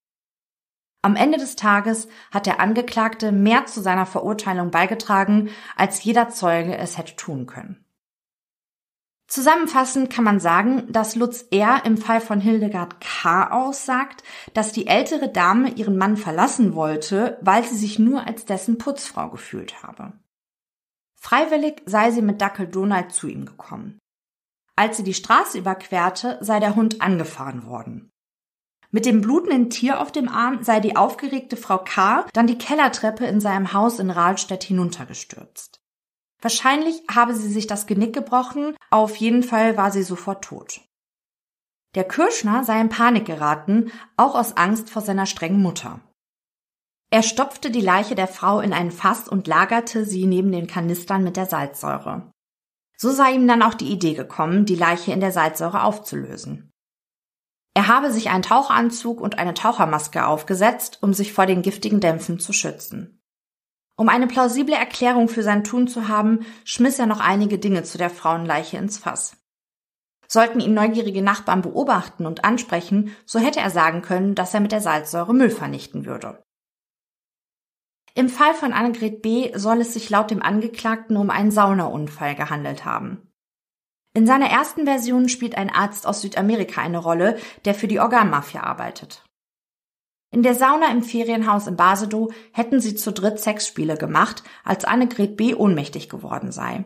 Am Ende des Tages hat der Angeklagte mehr zu seiner Verurteilung beigetragen, als jeder Zeuge es hätte tun können. Zusammenfassend kann man sagen, dass Lutz R. im Fall von Hildegard K. aussagt, dass die ältere Dame ihren Mann verlassen wollte, weil sie sich nur als dessen Putzfrau gefühlt habe. Freiwillig sei sie mit Dackel Donald zu ihm gekommen. Als sie die Straße überquerte, sei der Hund angefahren worden. Mit dem blutenden Tier auf dem Arm sei die aufgeregte Frau K. dann die Kellertreppe in seinem Haus in Rahlstedt hinuntergestürzt. Wahrscheinlich habe sie sich das Genick gebrochen, auf jeden Fall war sie sofort tot. Der Kirschner sei in Panik geraten, auch aus Angst vor seiner strengen Mutter. Er stopfte die Leiche der Frau in ein Fass und lagerte sie neben den Kanistern mit der Salzsäure. So sei ihm dann auch die Idee gekommen, die Leiche in der Salzsäure aufzulösen. Er habe sich einen Taucheranzug und eine Tauchermaske aufgesetzt, um sich vor den giftigen Dämpfen zu schützen. Um eine plausible Erklärung für sein Tun zu haben, schmiss er noch einige Dinge zu der Frauenleiche ins Fass. Sollten ihn neugierige Nachbarn beobachten und ansprechen, so hätte er sagen können, dass er mit der Salzsäure Müll vernichten würde. Im Fall von Annegret B. soll es sich laut dem Angeklagten um einen Saunaunfall gehandelt haben. In seiner ersten Version spielt ein Arzt aus Südamerika eine Rolle, der für die Organmafia arbeitet. In der Sauna im Ferienhaus in Basedow hätten sie zu dritt Sexspiele gemacht, als Annegret B. ohnmächtig geworden sei.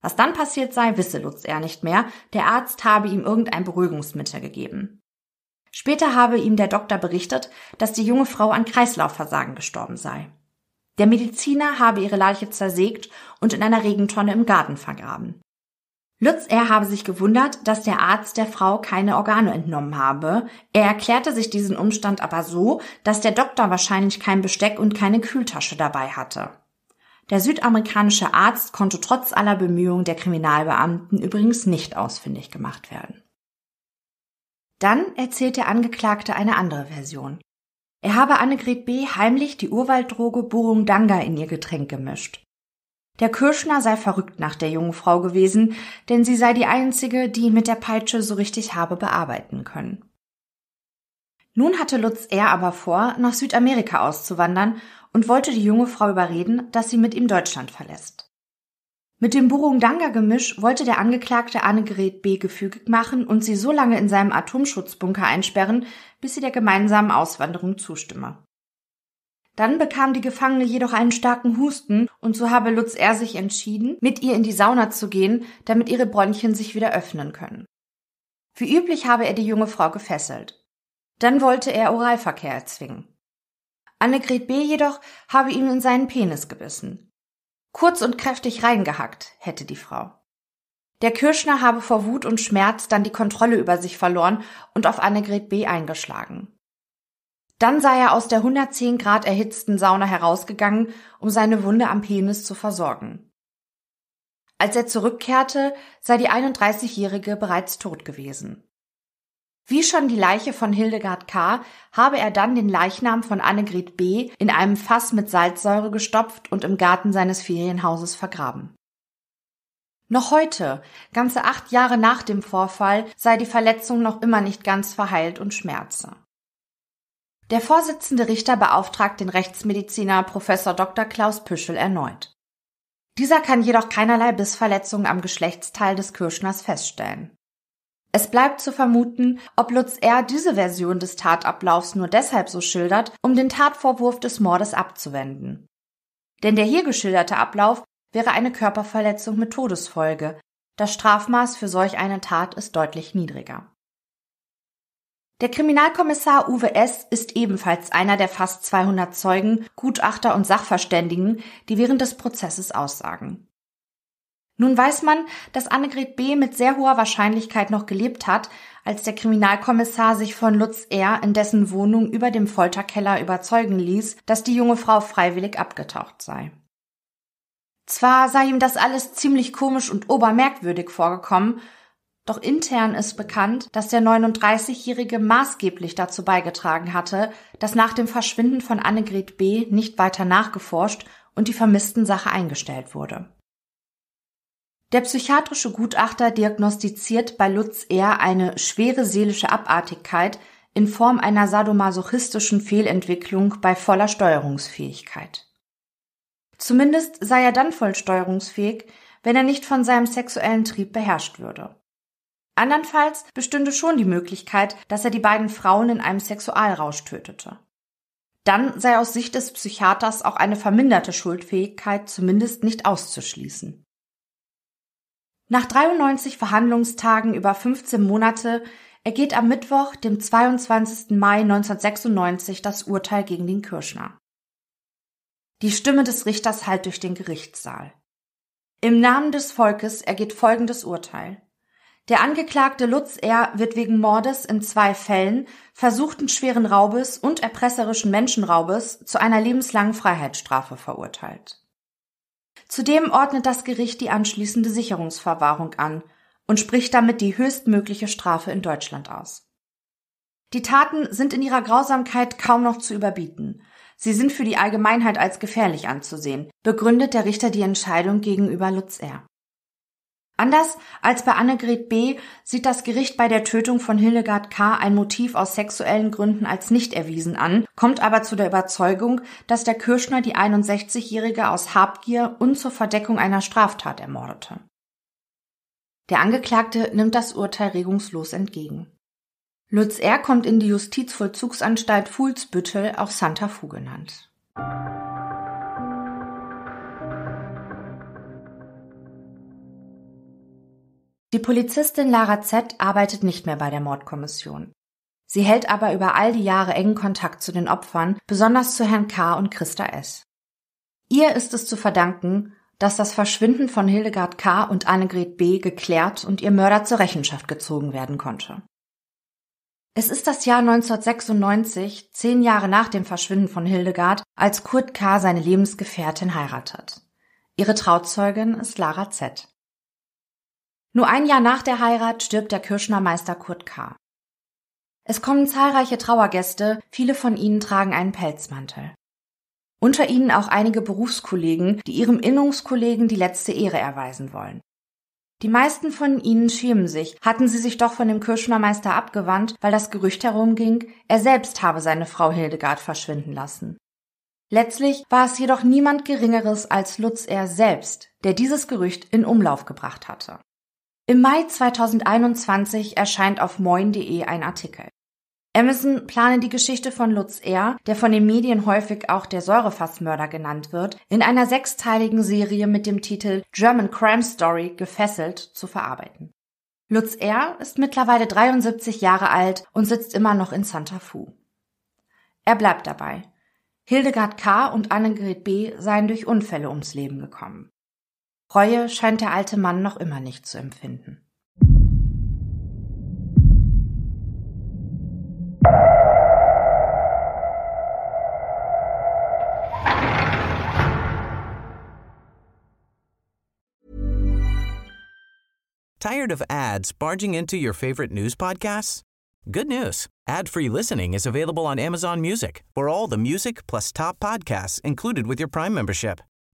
Was dann passiert sei, wisse Lutz er nicht mehr, der Arzt habe ihm irgendein Beruhigungsmittel gegeben. Später habe ihm der Doktor berichtet, dass die junge Frau an Kreislaufversagen gestorben sei. Der Mediziner habe ihre Leiche zersägt und in einer Regentonne im Garten vergraben. Lutz R. habe sich gewundert, dass der Arzt der Frau keine Organe entnommen habe. Er erklärte sich diesen Umstand aber so, dass der Doktor wahrscheinlich kein Besteck und keine Kühltasche dabei hatte. Der südamerikanische Arzt konnte trotz aller Bemühungen der Kriminalbeamten übrigens nicht ausfindig gemacht werden. Dann erzählt der Angeklagte eine andere Version. Er habe Annegret B. heimlich die Urwalddroge Burundanga in ihr Getränk gemischt. Der Kirschner sei verrückt nach der jungen Frau gewesen, denn sie sei die einzige, die ihn mit der Peitsche so richtig habe bearbeiten können. Nun hatte Lutz R. aber vor, nach Südamerika auszuwandern und wollte die junge Frau überreden, dass sie mit ihm Deutschland verlässt. Mit dem Burundanga-Gemisch wollte der Angeklagte Annegret B. gefügig machen und sie so lange in seinem Atomschutzbunker einsperren, bis sie der gemeinsamen Auswanderung zustimme. Dann bekam die Gefangene jedoch einen starken Husten und so habe Lutz R. sich entschieden, mit ihr in die Sauna zu gehen, damit ihre Bronchien sich wieder öffnen können. Wie üblich habe er die junge Frau gefesselt. Dann wollte er Oralverkehr erzwingen. Annegret B. jedoch habe ihm in seinen Penis gebissen. Kurz und kräftig reingehackt, hätte die Frau. Der Kirschner habe vor Wut und Schmerz dann die Kontrolle über sich verloren und auf Annegret B. eingeschlagen. Dann sei er aus der 110 Grad erhitzten Sauna herausgegangen, um seine Wunde am Penis zu versorgen. Als er zurückkehrte, sei die 31-Jährige bereits tot gewesen. Wie schon die Leiche von Hildegard K. habe er dann den Leichnam von Annegret B. in einem Fass mit Salzsäure gestopft und im Garten seines Ferienhauses vergraben. Noch heute, ganze acht Jahre nach dem Vorfall, sei die Verletzung noch immer nicht ganz verheilt und schmerze. Der Vorsitzende Richter beauftragt den Rechtsmediziner Professor Dr. Klaus Püschel erneut. Dieser kann jedoch keinerlei Bissverletzungen am Geschlechtsteil des Kirschners feststellen. Es bleibt zu vermuten, ob Lutz R. diese Version des Tatablaufs nur deshalb so schildert, um den Tatvorwurf des Mordes abzuwenden. Denn der hier geschilderte Ablauf wäre eine Körperverletzung mit Todesfolge. Das Strafmaß für solch eine Tat ist deutlich niedriger. Der Kriminalkommissar Uwe S. ist ebenfalls einer der fast 200 Zeugen, Gutachter und Sachverständigen, die während des Prozesses aussagen. Nun weiß man, dass Annegret B. mit sehr hoher Wahrscheinlichkeit noch gelebt hat, als der Kriminalkommissar sich von Lutz R. in dessen Wohnung über dem Folterkeller überzeugen ließ, dass die junge Frau freiwillig abgetaucht sei. Zwar sei ihm das alles ziemlich komisch und obermerkwürdig vorgekommen, doch intern ist bekannt, dass der 39-Jährige maßgeblich dazu beigetragen hatte, dass nach dem Verschwinden von Annegret B. nicht weiter nachgeforscht und die vermissten Sache eingestellt wurde. Der psychiatrische Gutachter diagnostiziert bei Lutz R. eine schwere seelische Abartigkeit in Form einer sadomasochistischen Fehlentwicklung bei voller Steuerungsfähigkeit. Zumindest sei er dann voll steuerungsfähig, wenn er nicht von seinem sexuellen Trieb beherrscht würde. Andernfalls bestünde schon die Möglichkeit, dass er die beiden Frauen in einem Sexualrausch tötete. Dann sei aus Sicht des Psychiaters auch eine verminderte Schuldfähigkeit zumindest nicht auszuschließen. Nach 93 Verhandlungstagen über 15 Monate ergeht am Mittwoch, dem 22. Mai 1996, das Urteil gegen den Kirschner. Die Stimme des Richters hallt durch den Gerichtssaal. Im Namen des Volkes ergeht folgendes Urteil. Der Angeklagte Lutz R. wird wegen Mordes in zwei Fällen, versuchten schweren Raubes und erpresserischen Menschenraubes zu einer lebenslangen Freiheitsstrafe verurteilt. Zudem ordnet das Gericht die anschließende Sicherungsverwahrung an und spricht damit die höchstmögliche Strafe in Deutschland aus. Die Taten sind in ihrer Grausamkeit kaum noch zu überbieten. Sie sind für die Allgemeinheit als gefährlich anzusehen, begründet der Richter die Entscheidung gegenüber Lutz R. Anders als bei Annegret B. sieht das Gericht bei der Tötung von Hildegard K. ein Motiv aus sexuellen Gründen als nicht erwiesen an, kommt aber zu der Überzeugung, dass der Kirschner die 61-Jährige aus Habgier und zur Verdeckung einer Straftat ermordete. Der Angeklagte nimmt das Urteil regungslos entgegen. Lutz R. kommt in die Justizvollzugsanstalt Fuhlsbüttel, auch Santa Fu genannt. Die Polizistin Lara Z. arbeitet nicht mehr bei der Mordkommission. Sie hält aber über all die Jahre engen Kontakt zu den Opfern, besonders zu Herrn K. und Christa S. Ihr ist es zu verdanken, dass das Verschwinden von Hildegard K. und Annegret B. geklärt und ihr Mörder zur Rechenschaft gezogen werden konnte. Es ist das Jahr 1996, zehn Jahre nach dem Verschwinden von Hildegard, als Kurt K. seine Lebensgefährtin heiratet. Ihre Trauzeugin ist Lara Z. Nur ein Jahr nach der Heirat stirbt der Kirschner Meister Kurt K. Es kommen zahlreiche Trauergäste, viele von ihnen tragen einen Pelzmantel. Unter ihnen auch einige Berufskollegen, die ihrem Innungskollegen die letzte Ehre erweisen wollen. Die meisten von ihnen schämen sich, hatten sie sich doch von dem Kirschner Meister abgewandt, weil das Gerücht herumging, er selbst habe seine Frau Hildegard verschwinden lassen. Letztlich war es jedoch niemand Geringeres als Lutz er selbst, der dieses Gerücht in Umlauf gebracht hatte. Im Mai 2021 erscheint auf moin.de ein Artikel. Amazon plane die Geschichte von Lutz R., der von den Medien häufig auch der Säurefassmörder genannt wird, in einer sechsteiligen Serie mit dem Titel German Crime Story gefesselt zu verarbeiten. Lutz R. ist mittlerweile 73 Jahre alt und sitzt immer noch in Santa Fu. Er bleibt dabei. Hildegard K. und Annegret B. seien durch Unfälle ums Leben gekommen. Reue scheint der alte Mann noch immer nicht zu empfinden. Tired of ads barging into your favorite news podcasts? Good news. Ad-free listening is available on Amazon Music for all the music plus top podcasts included with your Prime membership.